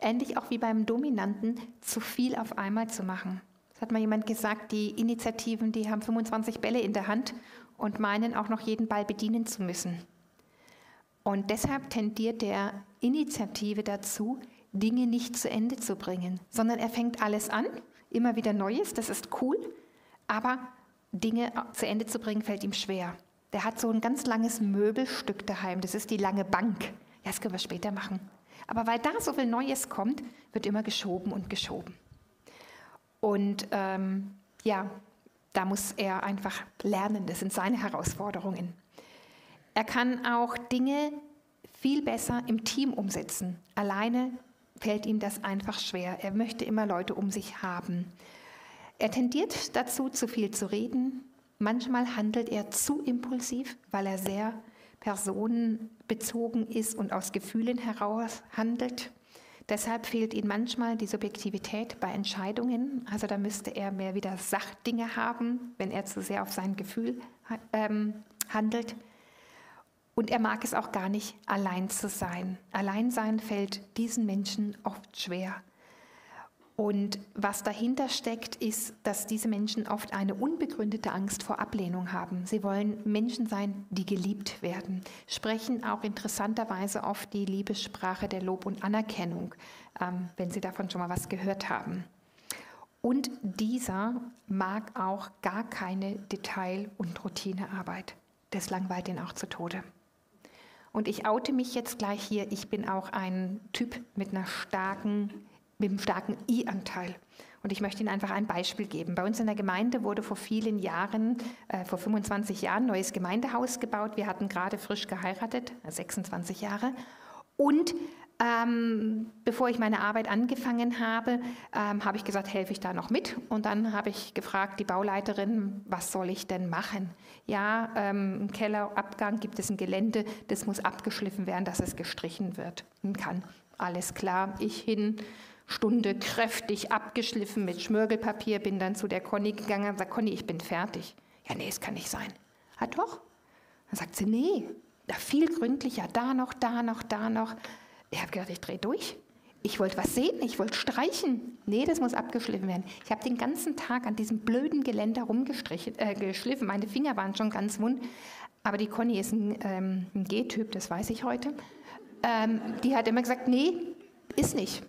Ähnlich auch wie beim Dominanten, zu viel auf einmal zu machen. Es hat mal jemand gesagt, die Initiativen, die haben 25 Bälle in der Hand und meinen auch noch jeden Ball bedienen zu müssen. Und deshalb tendiert der Initiative dazu, Dinge nicht zu Ende zu bringen, sondern er fängt alles an, immer wieder Neues, das ist cool, aber Dinge zu Ende zu bringen, fällt ihm schwer. Der hat so ein ganz langes Möbelstück daheim, das ist die lange Bank. Ja, das können wir später machen. Aber weil da so viel Neues kommt, wird immer geschoben und geschoben. Und ähm, ja, da muss er einfach lernen, das sind seine Herausforderungen. Er kann auch Dinge viel besser im Team umsetzen. Alleine fällt ihm das einfach schwer. Er möchte immer Leute um sich haben. Er tendiert dazu, zu viel zu reden. Manchmal handelt er zu impulsiv, weil er sehr personenbezogen ist und aus Gefühlen heraus handelt. Deshalb fehlt ihm manchmal die Subjektivität bei Entscheidungen. Also da müsste er mehr wieder Sachdinge haben, wenn er zu sehr auf sein Gefühl ähm, handelt. Und er mag es auch gar nicht, allein zu sein. Alleinsein fällt diesen Menschen oft schwer. Und was dahinter steckt, ist, dass diese Menschen oft eine unbegründete Angst vor Ablehnung haben. Sie wollen Menschen sein, die geliebt werden, sprechen auch interessanterweise oft die Liebessprache der Lob und Anerkennung, ähm, wenn Sie davon schon mal was gehört haben. Und dieser mag auch gar keine Detail- und Routinearbeit. Das langweilt ihn auch zu Tode. Und ich oute mich jetzt gleich hier. Ich bin auch ein Typ mit, einer starken, mit einem starken I-Anteil. Und ich möchte Ihnen einfach ein Beispiel geben. Bei uns in der Gemeinde wurde vor vielen Jahren, äh, vor 25 Jahren, ein neues Gemeindehaus gebaut. Wir hatten gerade frisch geheiratet, 26 Jahre. Und ähm, bevor ich meine Arbeit angefangen habe, ähm, habe ich gesagt, helfe ich da noch mit? Und dann habe ich gefragt, die Bauleiterin, was soll ich denn machen? Ja, ähm, im Kellerabgang gibt es ein Gelände, das muss abgeschliffen werden, dass es gestrichen wird kann. Alles klar, ich hin, Stunde kräftig abgeschliffen mit Schmirgelpapier, bin dann zu der Conny gegangen und sagt, Conny, ich bin fertig. Ja, nee, es kann nicht sein. Ah, doch. Dann sagt sie, nee, da viel gründlicher, da noch, da noch, da noch. Ich habe gedacht, ich drehe durch. Ich wollte was sehen, ich wollte streichen. Nee, das muss abgeschliffen werden. Ich habe den ganzen Tag an diesem blöden Geländer rumgeschliffen. Äh, Meine Finger waren schon ganz wund. Aber die Conny ist ein, ähm, ein G-Typ, das weiß ich heute. Ähm, die hat immer gesagt, nee, ist nicht.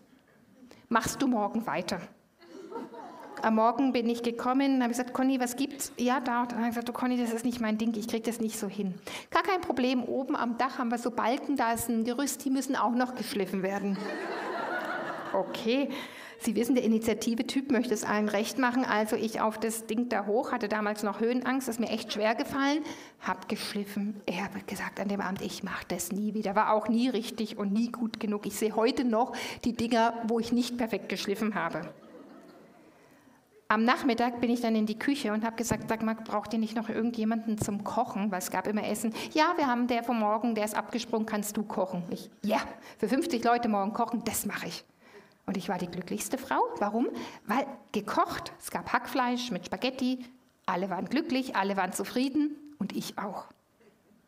Machst du morgen weiter. Am Morgen bin ich gekommen, habe gesagt, Conny, was gibt's? Ja, da. Und dann habe ich gesagt, oh, Conny, das ist nicht mein Ding, ich kriege das nicht so hin. Gar kein Problem, oben am Dach haben wir so Balken, da ist ein Gerüst, die müssen auch noch geschliffen werden. Okay, Sie wissen, der Initiative-Typ möchte es allen recht machen, also ich auf das Ding da hoch, hatte damals noch Höhenangst, ist mir echt schwer gefallen, hab geschliffen. Er hat gesagt an dem Abend, ich mache das nie wieder, war auch nie richtig und nie gut genug. Ich sehe heute noch die Dinger, wo ich nicht perfekt geschliffen habe. Am Nachmittag bin ich dann in die Küche und habe gesagt, sag mal, braucht ihr nicht noch irgendjemanden zum Kochen? Weil es gab immer Essen. Ja, wir haben der von morgen, der ist abgesprungen, kannst du kochen? Ich, ja, für 50 Leute morgen kochen, das mache ich. Und ich war die glücklichste Frau. Warum? Weil gekocht, es gab Hackfleisch mit Spaghetti, alle waren glücklich, alle waren zufrieden und ich auch.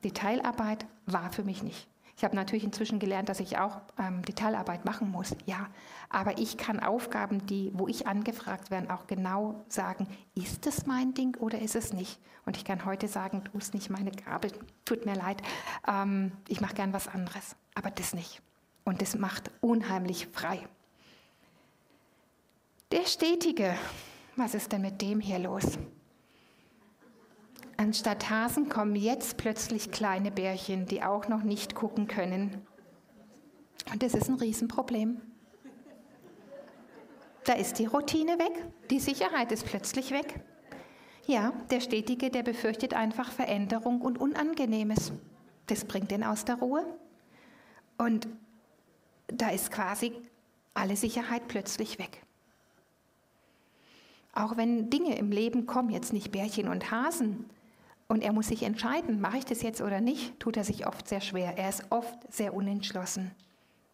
Detailarbeit war für mich nicht. Ich habe natürlich inzwischen gelernt, dass ich auch ähm, Detailarbeit machen muss, ja. Aber ich kann Aufgaben, die, wo ich angefragt werde, auch genau sagen, ist es mein Ding oder ist es nicht? Und ich kann heute sagen, du bist nicht meine Gabe, tut mir leid, ähm, ich mache gern was anderes, aber das nicht. Und das macht unheimlich frei. Der Stetige, was ist denn mit dem hier los? Anstatt Hasen kommen jetzt plötzlich kleine Bärchen, die auch noch nicht gucken können. Und das ist ein Riesenproblem. Da ist die Routine weg, die Sicherheit ist plötzlich weg. Ja, der Stetige, der befürchtet einfach Veränderung und Unangenehmes. Das bringt ihn aus der Ruhe. Und da ist quasi alle Sicherheit plötzlich weg. Auch wenn Dinge im Leben kommen, jetzt nicht Bärchen und Hasen, und er muss sich entscheiden, mache ich das jetzt oder nicht, tut er sich oft sehr schwer. Er ist oft sehr unentschlossen.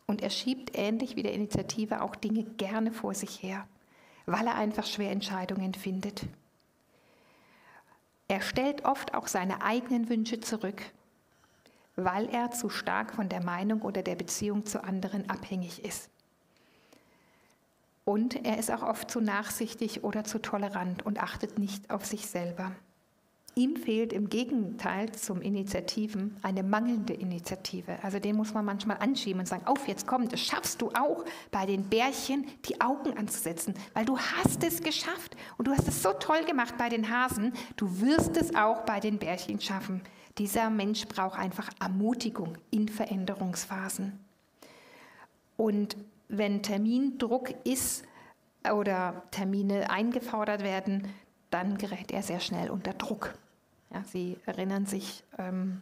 Und er schiebt ähnlich wie der Initiative auch Dinge gerne vor sich her, weil er einfach schwer Entscheidungen findet. Er stellt oft auch seine eigenen Wünsche zurück, weil er zu stark von der Meinung oder der Beziehung zu anderen abhängig ist. Und er ist auch oft zu nachsichtig oder zu tolerant und achtet nicht auf sich selber. Ihm fehlt im Gegenteil zum Initiativen eine mangelnde Initiative. Also den muss man manchmal anschieben und sagen, auf, jetzt komm, das schaffst du auch, bei den Bärchen die Augen anzusetzen, weil du hast es geschafft und du hast es so toll gemacht bei den Hasen, du wirst es auch bei den Bärchen schaffen. Dieser Mensch braucht einfach Ermutigung in Veränderungsphasen. Und wenn Termindruck ist oder Termine eingefordert werden, dann gerät er sehr schnell unter Druck. Ja, Sie erinnern sich, ähm,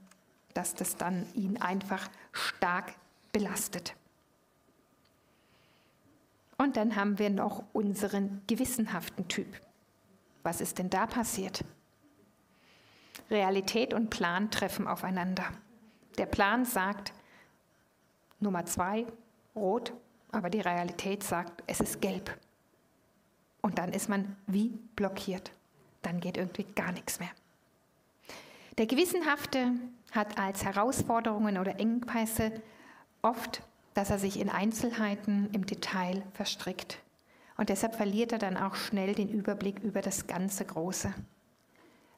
dass das dann ihn einfach stark belastet. Und dann haben wir noch unseren gewissenhaften Typ. Was ist denn da passiert? Realität und Plan treffen aufeinander. Der Plan sagt, Nummer zwei, rot, aber die Realität sagt, es ist gelb. Und dann ist man wie blockiert. Dann geht irgendwie gar nichts mehr. Der Gewissenhafte hat als Herausforderungen oder Engpässe oft, dass er sich in Einzelheiten im Detail verstrickt. Und deshalb verliert er dann auch schnell den Überblick über das ganze Große,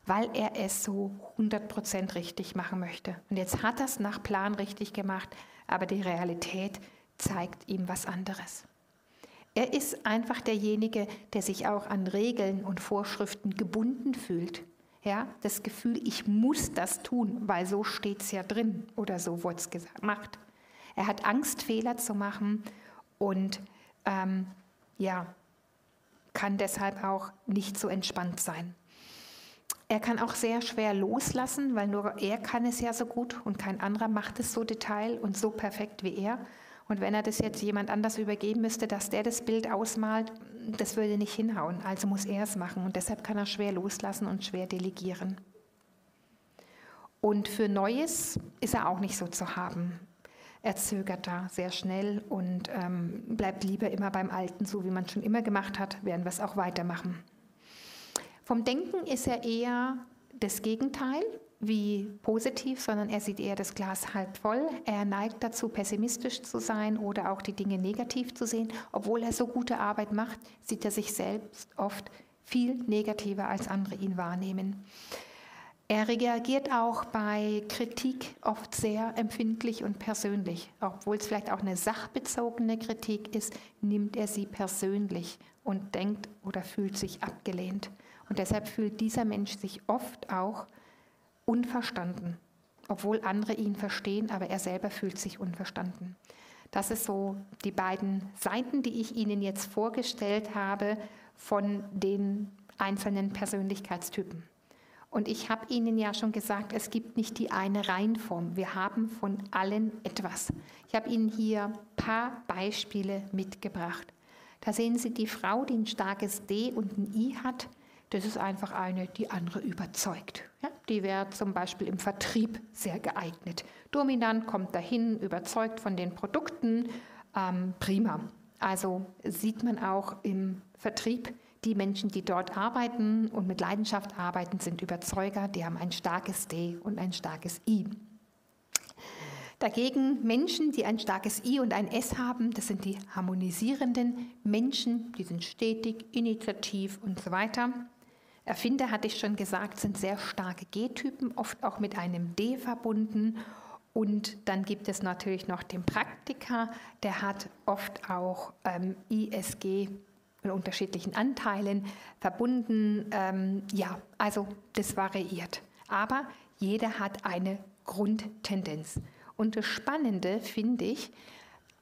weil er es so 100% richtig machen möchte. Und jetzt hat er es nach Plan richtig gemacht, aber die Realität zeigt ihm was anderes. Er ist einfach derjenige, der sich auch an Regeln und Vorschriften gebunden fühlt Ja, das Gefühl, ich muss das tun, weil so steht es ja drin oder so wurde es gemacht. Er hat Angst, Fehler zu machen und ähm, ja, kann deshalb auch nicht so entspannt sein. Er kann auch sehr schwer loslassen, weil nur er kann es ja so gut und kein anderer macht es so detail und so perfekt wie er. Und wenn er das jetzt jemand anders übergeben müsste, dass der das Bild ausmalt, das würde nicht hinhauen. Also muss er es machen. Und deshalb kann er schwer loslassen und schwer delegieren. Und für Neues ist er auch nicht so zu haben. Er zögert da sehr schnell und ähm, bleibt lieber immer beim Alten, so wie man schon immer gemacht hat, werden wir es auch weitermachen. Vom Denken ist er eher das Gegenteil wie positiv, sondern er sieht eher das Glas halb voll. Er neigt dazu, pessimistisch zu sein oder auch die Dinge negativ zu sehen. Obwohl er so gute Arbeit macht, sieht er sich selbst oft viel negativer, als andere ihn wahrnehmen. Er reagiert auch bei Kritik oft sehr empfindlich und persönlich. Obwohl es vielleicht auch eine sachbezogene Kritik ist, nimmt er sie persönlich und denkt oder fühlt sich abgelehnt. Und deshalb fühlt dieser Mensch sich oft auch unverstanden, obwohl andere ihn verstehen, aber er selber fühlt sich unverstanden. Das ist so die beiden Seiten, die ich Ihnen jetzt vorgestellt habe von den einzelnen Persönlichkeitstypen. Und ich habe Ihnen ja schon gesagt, es gibt nicht die eine Reihenform. Wir haben von allen etwas. Ich habe Ihnen hier ein paar Beispiele mitgebracht. Da sehen Sie die Frau, die ein starkes D und ein I hat. Das ist einfach eine, die andere überzeugt. Ja, die wäre zum Beispiel im Vertrieb sehr geeignet. Dominant kommt dahin, überzeugt von den Produkten. Ähm, prima. Also sieht man auch im Vertrieb, die Menschen, die dort arbeiten und mit Leidenschaft arbeiten, sind Überzeuger, die haben ein starkes D und ein starkes I. Dagegen Menschen, die ein starkes I und ein S haben, das sind die harmonisierenden Menschen, die sind stetig, initiativ und so weiter. Erfinder, hatte ich schon gesagt, sind sehr starke G-Typen, oft auch mit einem D verbunden. Und dann gibt es natürlich noch den Praktiker, der hat oft auch ähm, ISG in unterschiedlichen Anteilen verbunden. Ähm, ja, also das variiert. Aber jeder hat eine Grundtendenz. Und das Spannende finde ich,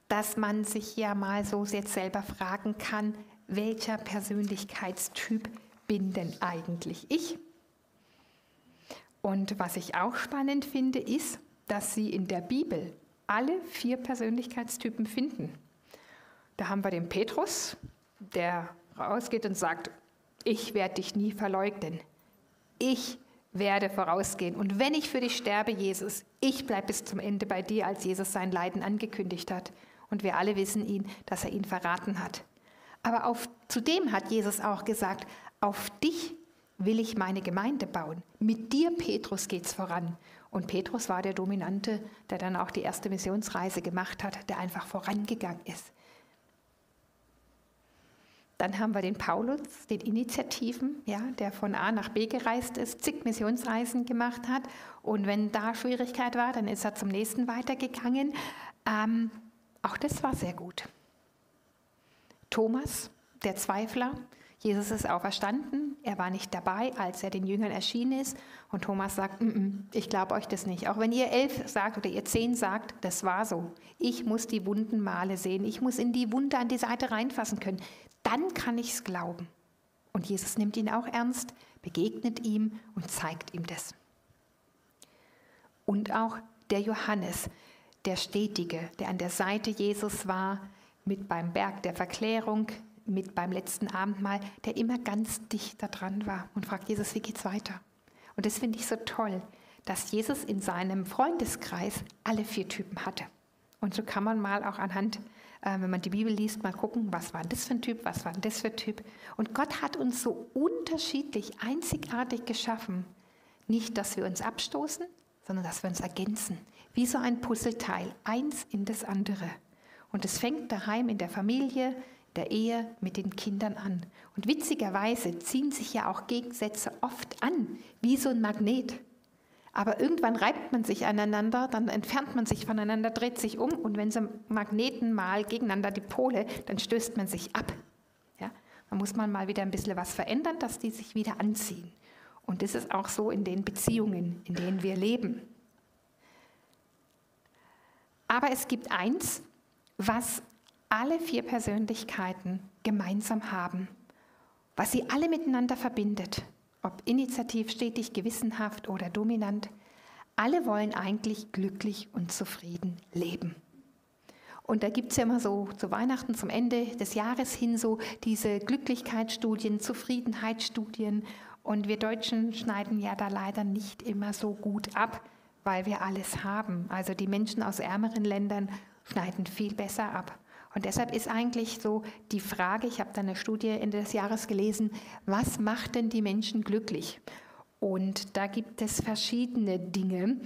dass man sich ja mal so jetzt selber fragen kann, welcher Persönlichkeitstyp bin denn eigentlich ich? Und was ich auch spannend finde, ist, dass Sie in der Bibel alle vier Persönlichkeitstypen finden. Da haben wir den Petrus, der rausgeht und sagt, ich werde dich nie verleugnen. Ich werde vorausgehen. Und wenn ich für dich sterbe, Jesus, ich bleibe bis zum Ende bei dir, als Jesus sein Leiden angekündigt hat. Und wir alle wissen ihn, dass er ihn verraten hat. Aber auf, zudem hat Jesus auch gesagt, auf dich will ich meine Gemeinde bauen. Mit dir, Petrus, geht es voran. Und Petrus war der Dominante, der dann auch die erste Missionsreise gemacht hat, der einfach vorangegangen ist. Dann haben wir den Paulus, den Initiativen, ja, der von A nach B gereist ist, zig Missionsreisen gemacht hat. Und wenn da Schwierigkeit war, dann ist er zum nächsten weitergegangen. Ähm, auch das war sehr gut. Thomas, der Zweifler, Jesus ist auferstanden, er war nicht dabei, als er den Jüngern erschienen ist. Und Thomas sagt, mm -mm, ich glaube euch das nicht. Auch wenn ihr elf sagt oder ihr zehn sagt, das war so. Ich muss die wunden Male sehen, ich muss in die Wunde an die Seite reinfassen können. Dann kann ich es glauben. Und Jesus nimmt ihn auch ernst, begegnet ihm und zeigt ihm das. Und auch der Johannes, der Stetige, der an der Seite Jesus war, mit beim Berg der Verklärung, mit beim letzten Abendmahl, der immer ganz dicht da dran war und fragt Jesus, wie geht's weiter? Und das finde ich so toll, dass Jesus in seinem Freundeskreis alle vier Typen hatte. Und so kann man mal auch anhand, äh, wenn man die Bibel liest, mal gucken, was war das für ein Typ, was war das für ein Typ. Und Gott hat uns so unterschiedlich, einzigartig geschaffen. Nicht, dass wir uns abstoßen, sondern dass wir uns ergänzen. Wie so ein Puzzleteil, eins in das andere. Und es fängt daheim in der Familie, der Ehe mit den Kindern an. Und witzigerweise ziehen sich ja auch Gegensätze oft an, wie so ein Magnet. Aber irgendwann reibt man sich aneinander, dann entfernt man sich voneinander, dreht sich um und wenn so Magneten mal gegeneinander die Pole, dann stößt man sich ab. Ja? Da muss man mal wieder ein bisschen was verändern, dass die sich wieder anziehen. Und das ist auch so in den Beziehungen, in denen wir leben. Aber es gibt eins, was alle vier Persönlichkeiten gemeinsam haben, was sie alle miteinander verbindet, ob initiativ, stetig, gewissenhaft oder dominant. Alle wollen eigentlich glücklich und zufrieden leben. Und da gibt es ja immer so zu Weihnachten, zum Ende des Jahres hin so diese Glücklichkeitsstudien, Zufriedenheitsstudien. Und wir Deutschen schneiden ja da leider nicht immer so gut ab, weil wir alles haben. Also die Menschen aus ärmeren Ländern schneiden viel besser ab. Und deshalb ist eigentlich so die Frage, ich habe da eine Studie Ende des Jahres gelesen, was macht denn die Menschen glücklich? Und da gibt es verschiedene Dinge,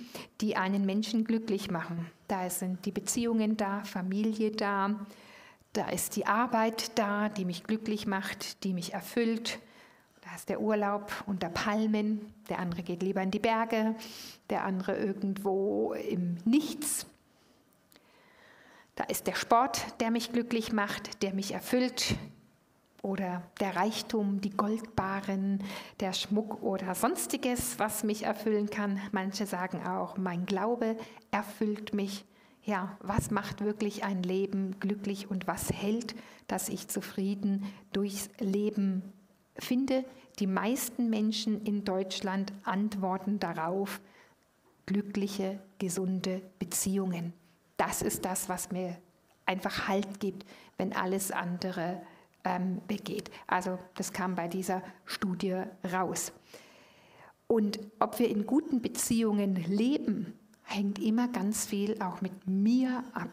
die einen Menschen glücklich machen. Da sind die Beziehungen da, Familie da, da ist die Arbeit da, die mich glücklich macht, die mich erfüllt. Da ist der Urlaub unter Palmen, der andere geht lieber in die Berge, der andere irgendwo im Nichts. Da ist der Sport, der mich glücklich macht, der mich erfüllt, oder der Reichtum, die Goldbarren, der Schmuck oder sonstiges, was mich erfüllen kann. Manche sagen auch, mein Glaube erfüllt mich. Ja, was macht wirklich ein Leben glücklich und was hält, dass ich zufrieden durchs Leben finde? Die meisten Menschen in Deutschland antworten darauf, glückliche, gesunde Beziehungen. Das ist das, was mir einfach Halt gibt, wenn alles andere ähm, begeht. Also das kam bei dieser Studie raus. Und ob wir in guten Beziehungen leben, hängt immer ganz viel auch mit mir ab.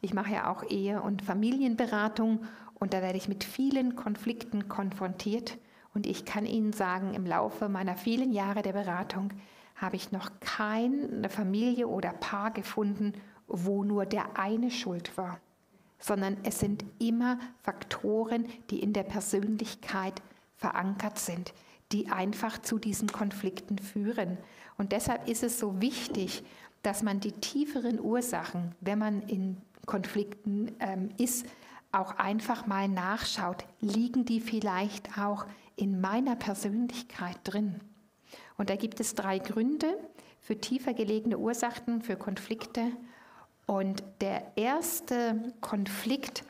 Ich mache ja auch Ehe- und Familienberatung und da werde ich mit vielen Konflikten konfrontiert. Und ich kann Ihnen sagen, im Laufe meiner vielen Jahre der Beratung habe ich noch keine Familie oder Paar gefunden, wo nur der eine schuld war sondern es sind immer Faktoren, die in der Persönlichkeit verankert sind, die einfach zu diesen Konflikten führen. Und deshalb ist es so wichtig, dass man die tieferen Ursachen, wenn man in Konflikten ähm, ist, auch einfach mal nachschaut, liegen die vielleicht auch in meiner Persönlichkeit drin. Und da gibt es drei Gründe für tiefer gelegene Ursachen, für Konflikte. Und der erste Konflikt,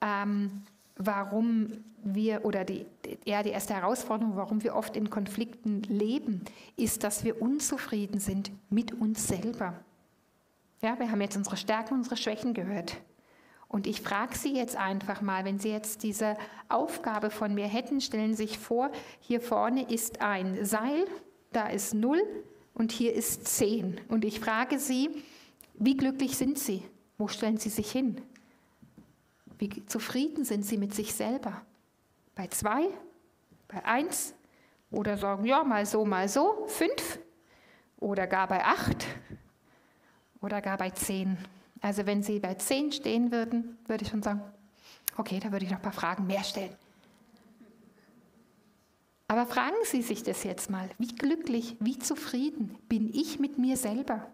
ähm, warum wir, oder die, eher die erste Herausforderung, warum wir oft in Konflikten leben, ist, dass wir unzufrieden sind mit uns selber. Ja, wir haben jetzt unsere Stärken, unsere Schwächen gehört. Und ich frage Sie jetzt einfach mal, wenn Sie jetzt diese Aufgabe von mir hätten, stellen Sie sich vor, hier vorne ist ein Seil, da ist 0 und hier ist 10. Und ich frage Sie, wie glücklich sind Sie? Wo stellen Sie sich hin? Wie zufrieden sind Sie mit sich selber? Bei zwei? Bei eins? Oder sagen, ja, mal so, mal so, fünf? Oder gar bei acht? Oder gar bei zehn? Also wenn Sie bei zehn stehen würden, würde ich schon sagen, okay, da würde ich noch ein paar Fragen mehr stellen. Aber fragen Sie sich das jetzt mal, wie glücklich, wie zufrieden bin ich mit mir selber?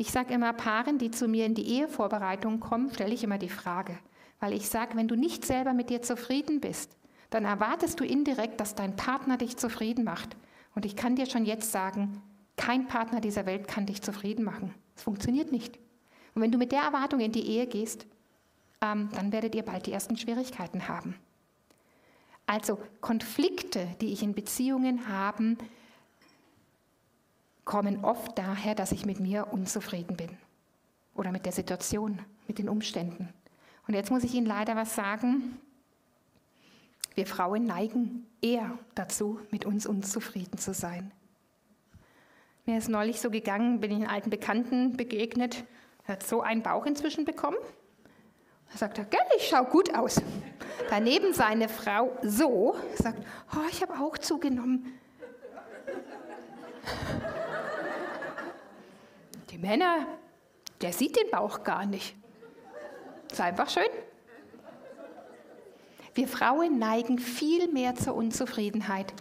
Ich sage immer Paaren, die zu mir in die Ehevorbereitung kommen, stelle ich immer die Frage, weil ich sage, wenn du nicht selber mit dir zufrieden bist, dann erwartest du indirekt, dass dein Partner dich zufrieden macht. Und ich kann dir schon jetzt sagen, kein Partner dieser Welt kann dich zufrieden machen. Es funktioniert nicht. Und wenn du mit der Erwartung in die Ehe gehst, ähm, dann werdet ihr bald die ersten Schwierigkeiten haben. Also Konflikte, die ich in Beziehungen habe, kommen oft daher, dass ich mit mir unzufrieden bin oder mit der Situation, mit den Umständen. Und jetzt muss ich Ihnen leider was sagen. Wir Frauen neigen eher dazu, mit uns unzufrieden zu sein. Mir ist neulich so gegangen, bin ich einen alten Bekannten begegnet, hat so einen Bauch inzwischen bekommen. Da sagt er, gell, ich schaue gut aus. Daneben seine Frau so, sagt, oh, ich habe auch zugenommen. Die Männer, der sieht den Bauch gar nicht. Ist einfach schön. Wir Frauen neigen viel mehr zur Unzufriedenheit.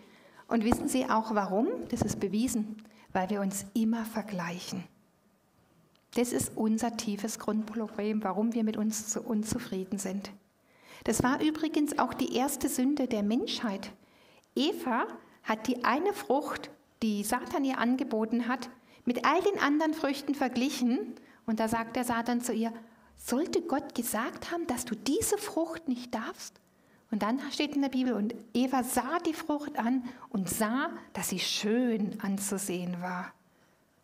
Und wissen Sie auch warum? Das ist bewiesen, weil wir uns immer vergleichen. Das ist unser tiefes Grundproblem, warum wir mit uns so unzufrieden sind. Das war übrigens auch die erste Sünde der Menschheit. Eva hat die eine Frucht, die Satan ihr angeboten hat, mit all den anderen Früchten verglichen. Und da sagt der Satan zu ihr, sollte Gott gesagt haben, dass du diese Frucht nicht darfst? Und dann steht in der Bibel, und Eva sah die Frucht an und sah, dass sie schön anzusehen war.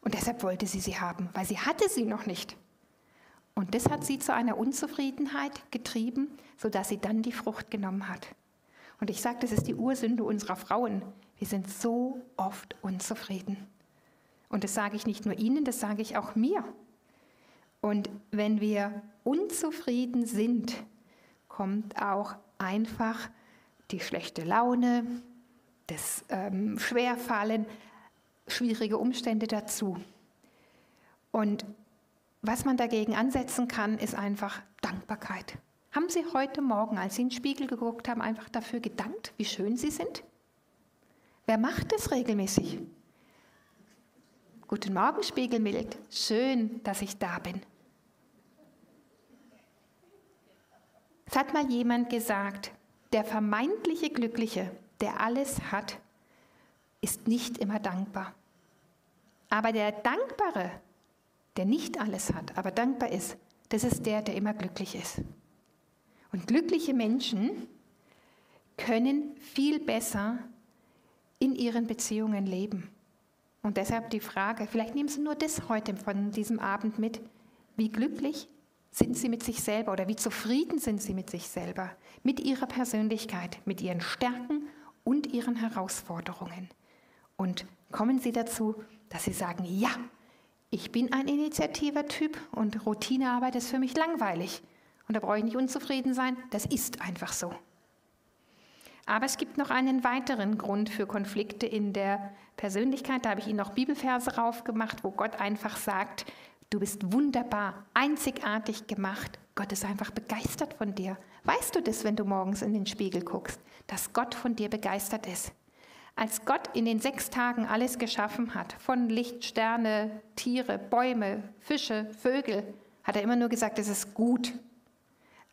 Und deshalb wollte sie sie haben, weil sie hatte sie noch nicht. Und das hat sie zu einer Unzufriedenheit getrieben, sodass sie dann die Frucht genommen hat. Und ich sage, das ist die Ursünde unserer Frauen. Wir sind so oft unzufrieden. Und das sage ich nicht nur Ihnen, das sage ich auch mir. Und wenn wir unzufrieden sind, kommt auch einfach die schlechte Laune, das ähm, Schwerfallen, schwierige Umstände dazu. Und was man dagegen ansetzen kann, ist einfach Dankbarkeit. Haben Sie heute Morgen, als Sie in den Spiegel geguckt haben, einfach dafür gedankt, wie schön Sie sind? Wer macht das regelmäßig? Guten Morgen, Spiegelbild. Schön, dass ich da bin. Es hat mal jemand gesagt, der vermeintliche Glückliche, der alles hat, ist nicht immer dankbar. Aber der Dankbare, der nicht alles hat, aber dankbar ist, das ist der, der immer glücklich ist. Und glückliche Menschen können viel besser in ihren Beziehungen leben. Und deshalb die Frage, vielleicht nehmen Sie nur das heute von diesem Abend mit, wie glücklich sind Sie mit sich selber oder wie zufrieden sind Sie mit sich selber, mit Ihrer Persönlichkeit, mit Ihren Stärken und Ihren Herausforderungen. Und kommen Sie dazu, dass Sie sagen, ja, ich bin ein initiativer Typ und Routinearbeit ist für mich langweilig. Und da brauche ich nicht unzufrieden sein, das ist einfach so. Aber es gibt noch einen weiteren Grund für Konflikte in der Persönlichkeit. Da habe ich Ihnen noch Bibelverse raufgemacht, wo Gott einfach sagt, du bist wunderbar, einzigartig gemacht. Gott ist einfach begeistert von dir. Weißt du das, wenn du morgens in den Spiegel guckst, dass Gott von dir begeistert ist? Als Gott in den sechs Tagen alles geschaffen hat, von Licht, Sterne, Tiere, Bäume, Fische, Vögel, hat er immer nur gesagt, es ist gut.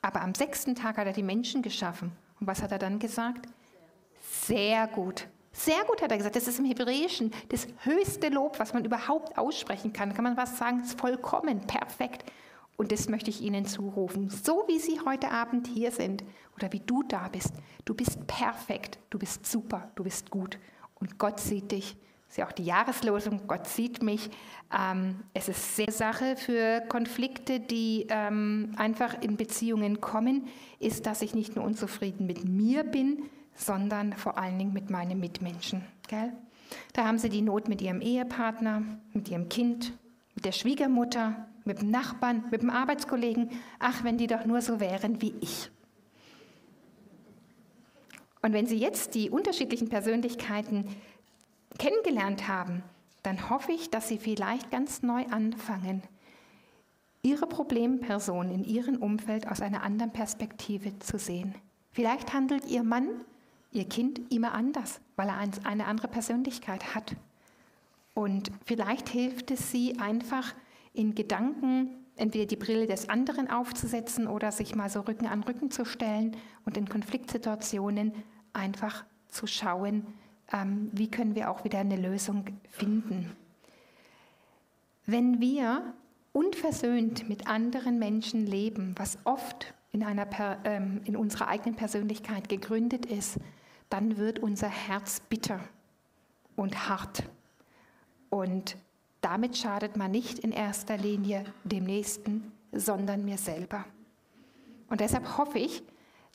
Aber am sechsten Tag hat er die Menschen geschaffen. Und was hat er dann gesagt? Sehr gut. Sehr gut hat er gesagt. Das ist im Hebräischen das höchste Lob, was man überhaupt aussprechen kann. Kann man was sagen? Ist vollkommen, perfekt. Und das möchte ich Ihnen zurufen. So wie Sie heute Abend hier sind oder wie du da bist, du bist perfekt, du bist super, du bist gut. Und Gott sieht dich. Das ist ja auch die Jahreslosung, Gott sieht mich. Ähm, es ist sehr Sache für Konflikte, die ähm, einfach in Beziehungen kommen, ist, dass ich nicht nur unzufrieden mit mir bin, sondern vor allen Dingen mit meinen Mitmenschen. Gell? Da haben sie die Not mit ihrem Ehepartner, mit ihrem Kind, mit der Schwiegermutter, mit dem Nachbarn, mit dem Arbeitskollegen. Ach, wenn die doch nur so wären wie ich. Und wenn Sie jetzt die unterschiedlichen Persönlichkeiten kennengelernt haben, dann hoffe ich, dass Sie vielleicht ganz neu anfangen, Ihre Problemperson in Ihrem Umfeld aus einer anderen Perspektive zu sehen. Vielleicht handelt Ihr Mann, Ihr Kind immer anders, weil er eine andere Persönlichkeit hat. Und vielleicht hilft es Sie einfach in Gedanken entweder die Brille des anderen aufzusetzen oder sich mal so Rücken an Rücken zu stellen und in Konfliktsituationen einfach zu schauen, ähm, wie können wir auch wieder eine Lösung finden. Wenn wir unversöhnt mit anderen Menschen leben, was oft in, einer, ähm, in unserer eigenen Persönlichkeit gegründet ist, dann wird unser Herz bitter und hart. Und damit schadet man nicht in erster Linie dem Nächsten, sondern mir selber. Und deshalb hoffe ich,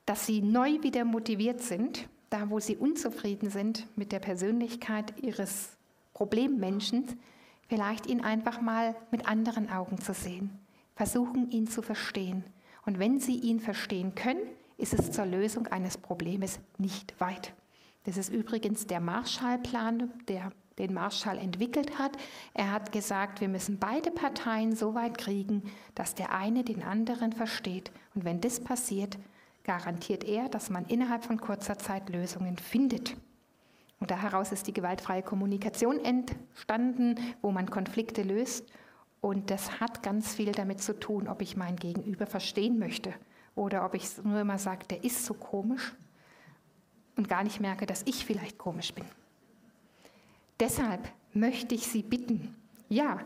dass Sie neu wieder motiviert sind, da wo Sie unzufrieden sind mit der Persönlichkeit Ihres Problemmenschen, vielleicht ihn einfach mal mit anderen Augen zu sehen. Versuchen, ihn zu verstehen. Und wenn Sie ihn verstehen können, ist es zur Lösung eines Problems nicht weit. Das ist übrigens der Marshallplan, der den Marshall entwickelt hat. Er hat gesagt, wir müssen beide Parteien so weit kriegen, dass der eine den anderen versteht. Und wenn das passiert, garantiert er, dass man innerhalb von kurzer Zeit Lösungen findet. Und daraus ist die gewaltfreie Kommunikation entstanden, wo man Konflikte löst. Und das hat ganz viel damit zu tun, ob ich mein Gegenüber verstehen möchte oder ob ich nur immer sage, der ist so komisch und gar nicht merke, dass ich vielleicht komisch bin. Deshalb möchte ich Sie bitten, ja,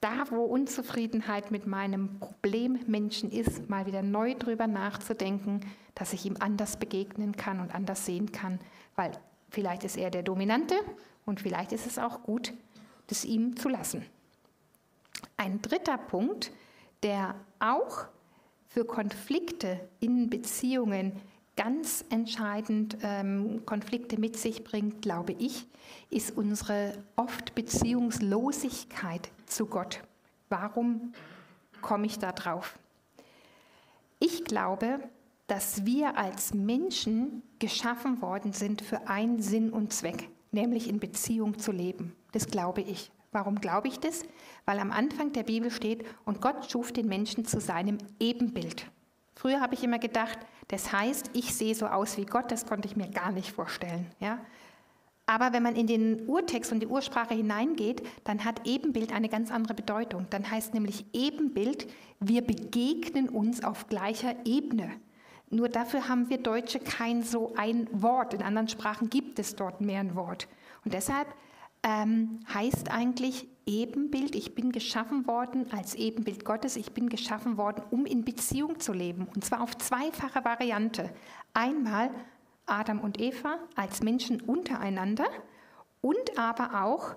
da wo Unzufriedenheit mit meinem Problemmenschen ist, mal wieder neu drüber nachzudenken, dass ich ihm anders begegnen kann und anders sehen kann, weil vielleicht ist er der Dominante und vielleicht ist es auch gut, das ihm zu lassen. Ein dritter Punkt, der auch für Konflikte in Beziehungen ganz entscheidend ähm, Konflikte mit sich bringt, glaube ich, ist unsere oft Beziehungslosigkeit zu Gott. Warum komme ich da drauf? Ich glaube, dass wir als Menschen geschaffen worden sind für einen Sinn und Zweck, nämlich in Beziehung zu leben. Das glaube ich. Warum glaube ich das? Weil am Anfang der Bibel steht, und Gott schuf den Menschen zu seinem Ebenbild. Früher habe ich immer gedacht, das heißt, ich sehe so aus wie Gott, das konnte ich mir gar nicht vorstellen. Ja? Aber wenn man in den Urtext und die Ursprache hineingeht, dann hat Ebenbild eine ganz andere Bedeutung. Dann heißt nämlich Ebenbild, wir begegnen uns auf gleicher Ebene. Nur dafür haben wir Deutsche kein so ein Wort. In anderen Sprachen gibt es dort mehr ein Wort. Und deshalb ähm, heißt eigentlich Ebenbild, ich bin geschaffen worden als Ebenbild Gottes, ich bin geschaffen worden, um in Beziehung zu leben. Und zwar auf zweifache Variante. Einmal Adam und Eva als Menschen untereinander und aber auch,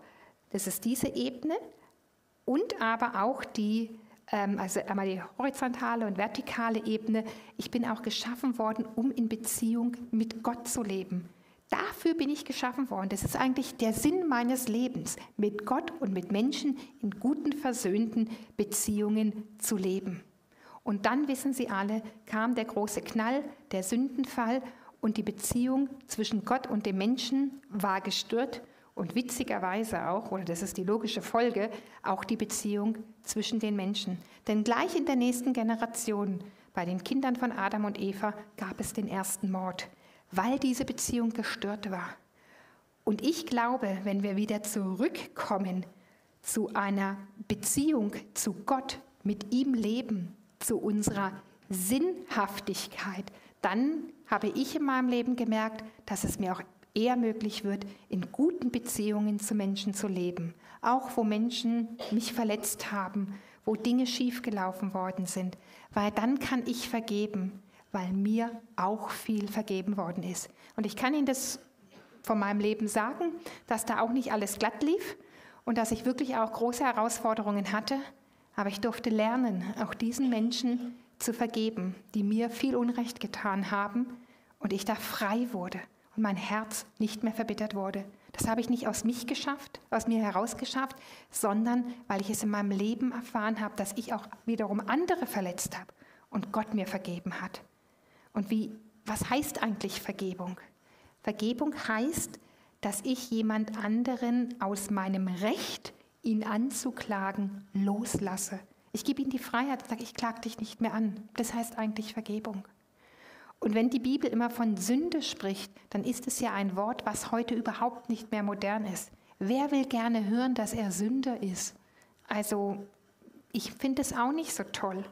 das ist diese Ebene, und aber auch die, ähm, also einmal die horizontale und vertikale Ebene. Ich bin auch geschaffen worden, um in Beziehung mit Gott zu leben. Dafür bin ich geschaffen worden. Das ist eigentlich der Sinn meines Lebens, mit Gott und mit Menschen in guten, versöhnten Beziehungen zu leben. Und dann, wissen Sie alle, kam der große Knall, der Sündenfall und die Beziehung zwischen Gott und dem Menschen war gestört und witzigerweise auch, oder das ist die logische Folge, auch die Beziehung zwischen den Menschen. Denn gleich in der nächsten Generation, bei den Kindern von Adam und Eva, gab es den ersten Mord weil diese Beziehung gestört war. Und ich glaube, wenn wir wieder zurückkommen zu einer Beziehung zu Gott, mit ihm leben, zu unserer Sinnhaftigkeit, dann habe ich in meinem Leben gemerkt, dass es mir auch eher möglich wird, in guten Beziehungen zu Menschen zu leben. Auch wo Menschen mich verletzt haben, wo Dinge schiefgelaufen worden sind, weil dann kann ich vergeben weil mir auch viel vergeben worden ist. Und ich kann Ihnen das von meinem Leben sagen, dass da auch nicht alles glatt lief und dass ich wirklich auch große Herausforderungen hatte. Aber ich durfte lernen, auch diesen Menschen zu vergeben, die mir viel Unrecht getan haben und ich da frei wurde und mein Herz nicht mehr verbittert wurde. Das habe ich nicht aus mich geschafft, aus mir herausgeschafft, sondern weil ich es in meinem Leben erfahren habe, dass ich auch wiederum andere verletzt habe und Gott mir vergeben hat. Und wie, was heißt eigentlich Vergebung? Vergebung heißt, dass ich jemand anderen aus meinem Recht, ihn anzuklagen, loslasse. Ich gebe ihm die Freiheit und sage, ich klage dich nicht mehr an. Das heißt eigentlich Vergebung. Und wenn die Bibel immer von Sünde spricht, dann ist es ja ein Wort, was heute überhaupt nicht mehr modern ist. Wer will gerne hören, dass er Sünder ist? Also ich finde es auch nicht so toll.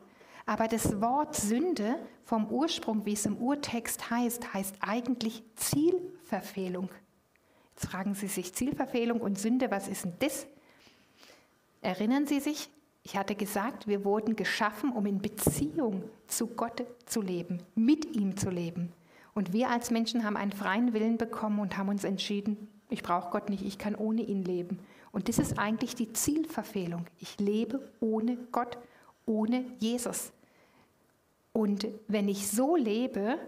Aber das Wort Sünde vom Ursprung, wie es im Urtext heißt, heißt eigentlich Zielverfehlung. Jetzt fragen Sie sich Zielverfehlung und Sünde, was ist denn das? Erinnern Sie sich, ich hatte gesagt, wir wurden geschaffen, um in Beziehung zu Gott zu leben, mit ihm zu leben. Und wir als Menschen haben einen freien Willen bekommen und haben uns entschieden, ich brauche Gott nicht, ich kann ohne ihn leben. Und das ist eigentlich die Zielverfehlung. Ich lebe ohne Gott, ohne Jesus. Und wenn ich so lebe,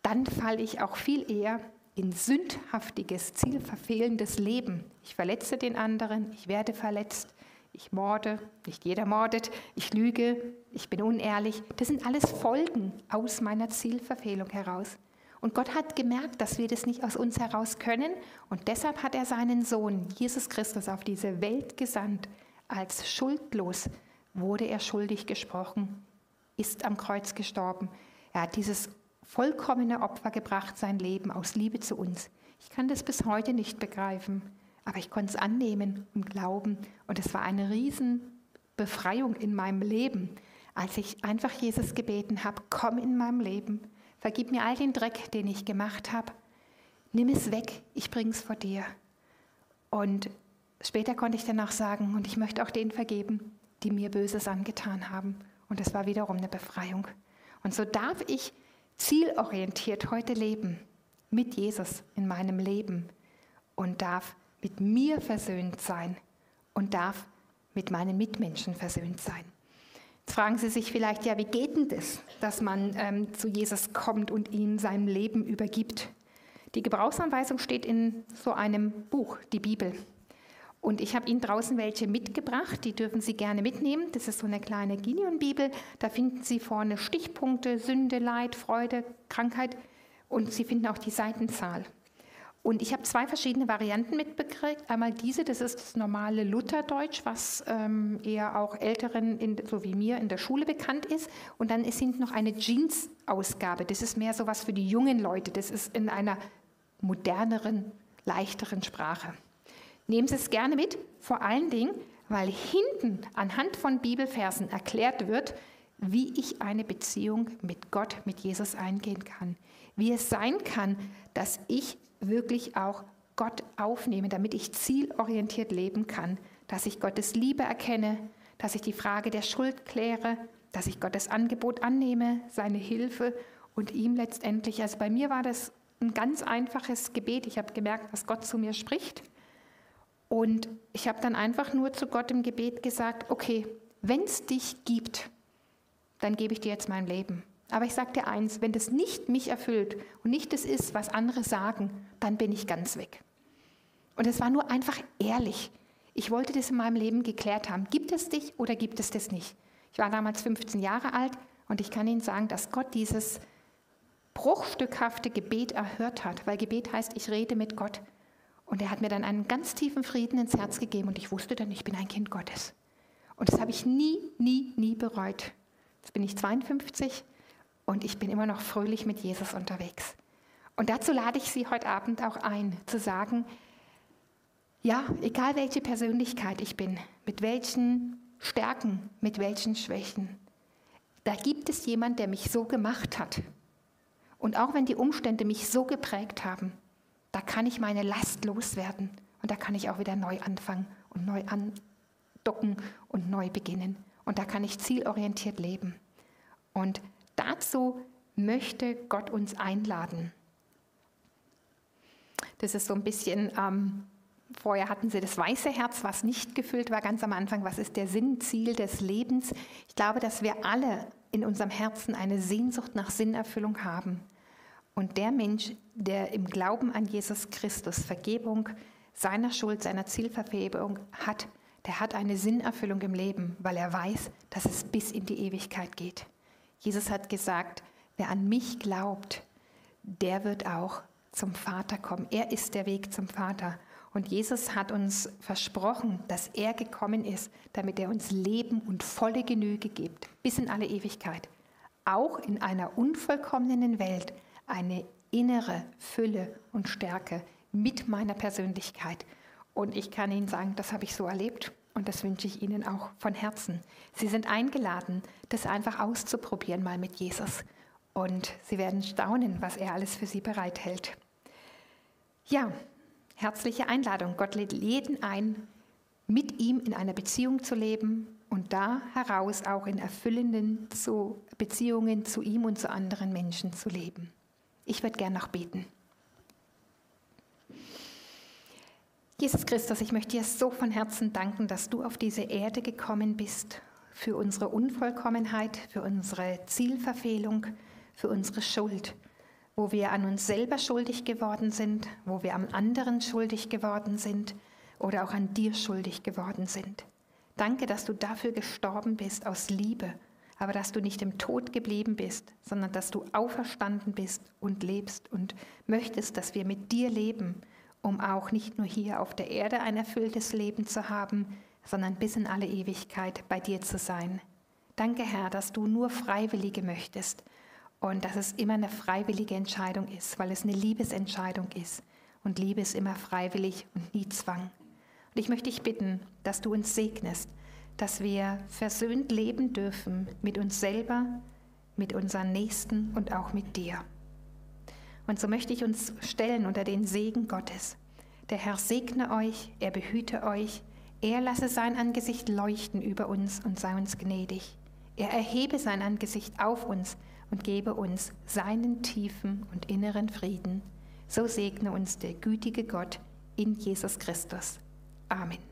dann falle ich auch viel eher in sündhaftiges, zielverfehlendes Leben. Ich verletze den anderen, ich werde verletzt, ich morde, nicht jeder mordet, ich lüge, ich bin unehrlich. Das sind alles Folgen aus meiner Zielverfehlung heraus. Und Gott hat gemerkt, dass wir das nicht aus uns heraus können und deshalb hat er seinen Sohn, Jesus Christus, auf diese Welt gesandt. Als schuldlos wurde er schuldig gesprochen ist am Kreuz gestorben. Er hat dieses vollkommene Opfer gebracht, sein Leben aus Liebe zu uns. Ich kann das bis heute nicht begreifen, aber ich konnte es annehmen und glauben. Und es war eine Riesenbefreiung in meinem Leben. als ich einfach Jesus gebeten habe, komm in meinem Leben, vergib mir all den Dreck, den ich gemacht habe, nimm es weg, ich bringe es vor dir. Und später konnte ich dann auch sagen, und ich möchte auch denen vergeben, die mir Böses angetan haben. Und das war wiederum eine Befreiung. Und so darf ich zielorientiert heute leben, mit Jesus in meinem Leben und darf mit mir versöhnt sein und darf mit meinen Mitmenschen versöhnt sein. Jetzt fragen Sie sich vielleicht, ja, wie geht denn das, dass man ähm, zu Jesus kommt und ihm sein Leben übergibt? Die Gebrauchsanweisung steht in so einem Buch, die Bibel. Und ich habe Ihnen draußen welche mitgebracht, die dürfen Sie gerne mitnehmen. Das ist so eine kleine Gideon-Bibel. Da finden Sie vorne Stichpunkte, Sünde, Leid, Freude, Krankheit und Sie finden auch die Seitenzahl. Und ich habe zwei verschiedene Varianten mitbekriegt. Einmal diese, das ist das normale Lutherdeutsch, was ähm, eher auch Älteren, in, so wie mir, in der Schule bekannt ist. Und dann ist hinten noch eine Jeans-Ausgabe. Das ist mehr so was für die jungen Leute. Das ist in einer moderneren, leichteren Sprache. Nehmen Sie es gerne mit, vor allen Dingen, weil hinten anhand von Bibelversen erklärt wird, wie ich eine Beziehung mit Gott, mit Jesus eingehen kann. Wie es sein kann, dass ich wirklich auch Gott aufnehme, damit ich zielorientiert leben kann, dass ich Gottes Liebe erkenne, dass ich die Frage der Schuld kläre, dass ich Gottes Angebot annehme, seine Hilfe und ihm letztendlich, also bei mir war das ein ganz einfaches Gebet. Ich habe gemerkt, dass Gott zu mir spricht. Und ich habe dann einfach nur zu Gott im Gebet gesagt, okay, wenn es dich gibt, dann gebe ich dir jetzt mein Leben. Aber ich sage dir eins, wenn das nicht mich erfüllt und nicht das ist, was andere sagen, dann bin ich ganz weg. Und es war nur einfach ehrlich. Ich wollte das in meinem Leben geklärt haben. Gibt es dich oder gibt es das nicht? Ich war damals 15 Jahre alt und ich kann Ihnen sagen, dass Gott dieses bruchstückhafte Gebet erhört hat, weil Gebet heißt, ich rede mit Gott. Und er hat mir dann einen ganz tiefen Frieden ins Herz gegeben und ich wusste dann, ich bin ein Kind Gottes. Und das habe ich nie, nie, nie bereut. Jetzt bin ich 52 und ich bin immer noch fröhlich mit Jesus unterwegs. Und dazu lade ich Sie heute Abend auch ein, zu sagen, ja, egal welche Persönlichkeit ich bin, mit welchen Stärken, mit welchen Schwächen, da gibt es jemand, der mich so gemacht hat. Und auch wenn die Umstände mich so geprägt haben, da kann ich meine Last loswerden und da kann ich auch wieder neu anfangen und neu andocken und neu beginnen. Und da kann ich zielorientiert leben. Und Dazu möchte Gott uns einladen. Das ist so ein bisschen, ähm, vorher hatten sie das weiße Herz, was nicht gefüllt war, ganz am Anfang. Was ist der Sinn, Ziel des Lebens? Ich glaube, dass wir alle in unserem Herzen eine Sehnsucht nach Sinnerfüllung haben. Und der Mensch, der im Glauben an Jesus Christus Vergebung seiner Schuld, seiner Zielverfebung hat, der hat eine Sinnerfüllung im Leben, weil er weiß, dass es bis in die Ewigkeit geht. Jesus hat gesagt, wer an mich glaubt, der wird auch zum Vater kommen. Er ist der Weg zum Vater. Und Jesus hat uns versprochen, dass er gekommen ist, damit er uns Leben und volle Genüge gibt, bis in alle Ewigkeit. Auch in einer unvollkommenen Welt eine innere Fülle und Stärke mit meiner Persönlichkeit. Und ich kann Ihnen sagen, das habe ich so erlebt. Und das wünsche ich Ihnen auch von Herzen. Sie sind eingeladen, das einfach auszuprobieren mal mit Jesus. Und Sie werden staunen, was er alles für Sie bereithält. Ja, herzliche Einladung. Gott lädt jeden ein, mit ihm in einer Beziehung zu leben und da heraus auch in erfüllenden Beziehungen zu ihm und zu anderen Menschen zu leben. Ich würde gern noch beten. Jesus Christus, ich möchte dir so von Herzen danken, dass du auf diese Erde gekommen bist für unsere Unvollkommenheit, für unsere Zielverfehlung, für unsere Schuld, wo wir an uns selber schuldig geworden sind, wo wir am anderen schuldig geworden sind oder auch an dir schuldig geworden sind. Danke, dass du dafür gestorben bist aus Liebe, aber dass du nicht im Tod geblieben bist, sondern dass du auferstanden bist und lebst und möchtest, dass wir mit dir leben um auch nicht nur hier auf der Erde ein erfülltes Leben zu haben, sondern bis in alle Ewigkeit bei dir zu sein. Danke, Herr, dass du nur Freiwillige möchtest und dass es immer eine freiwillige Entscheidung ist, weil es eine Liebesentscheidung ist. Und Liebe ist immer freiwillig und nie Zwang. Und ich möchte dich bitten, dass du uns segnest, dass wir versöhnt leben dürfen mit uns selber, mit unseren Nächsten und auch mit dir. Und so möchte ich uns stellen unter den Segen Gottes. Der Herr segne euch, er behüte euch, er lasse sein Angesicht leuchten über uns und sei uns gnädig. Er erhebe sein Angesicht auf uns und gebe uns seinen tiefen und inneren Frieden. So segne uns der gütige Gott in Jesus Christus. Amen.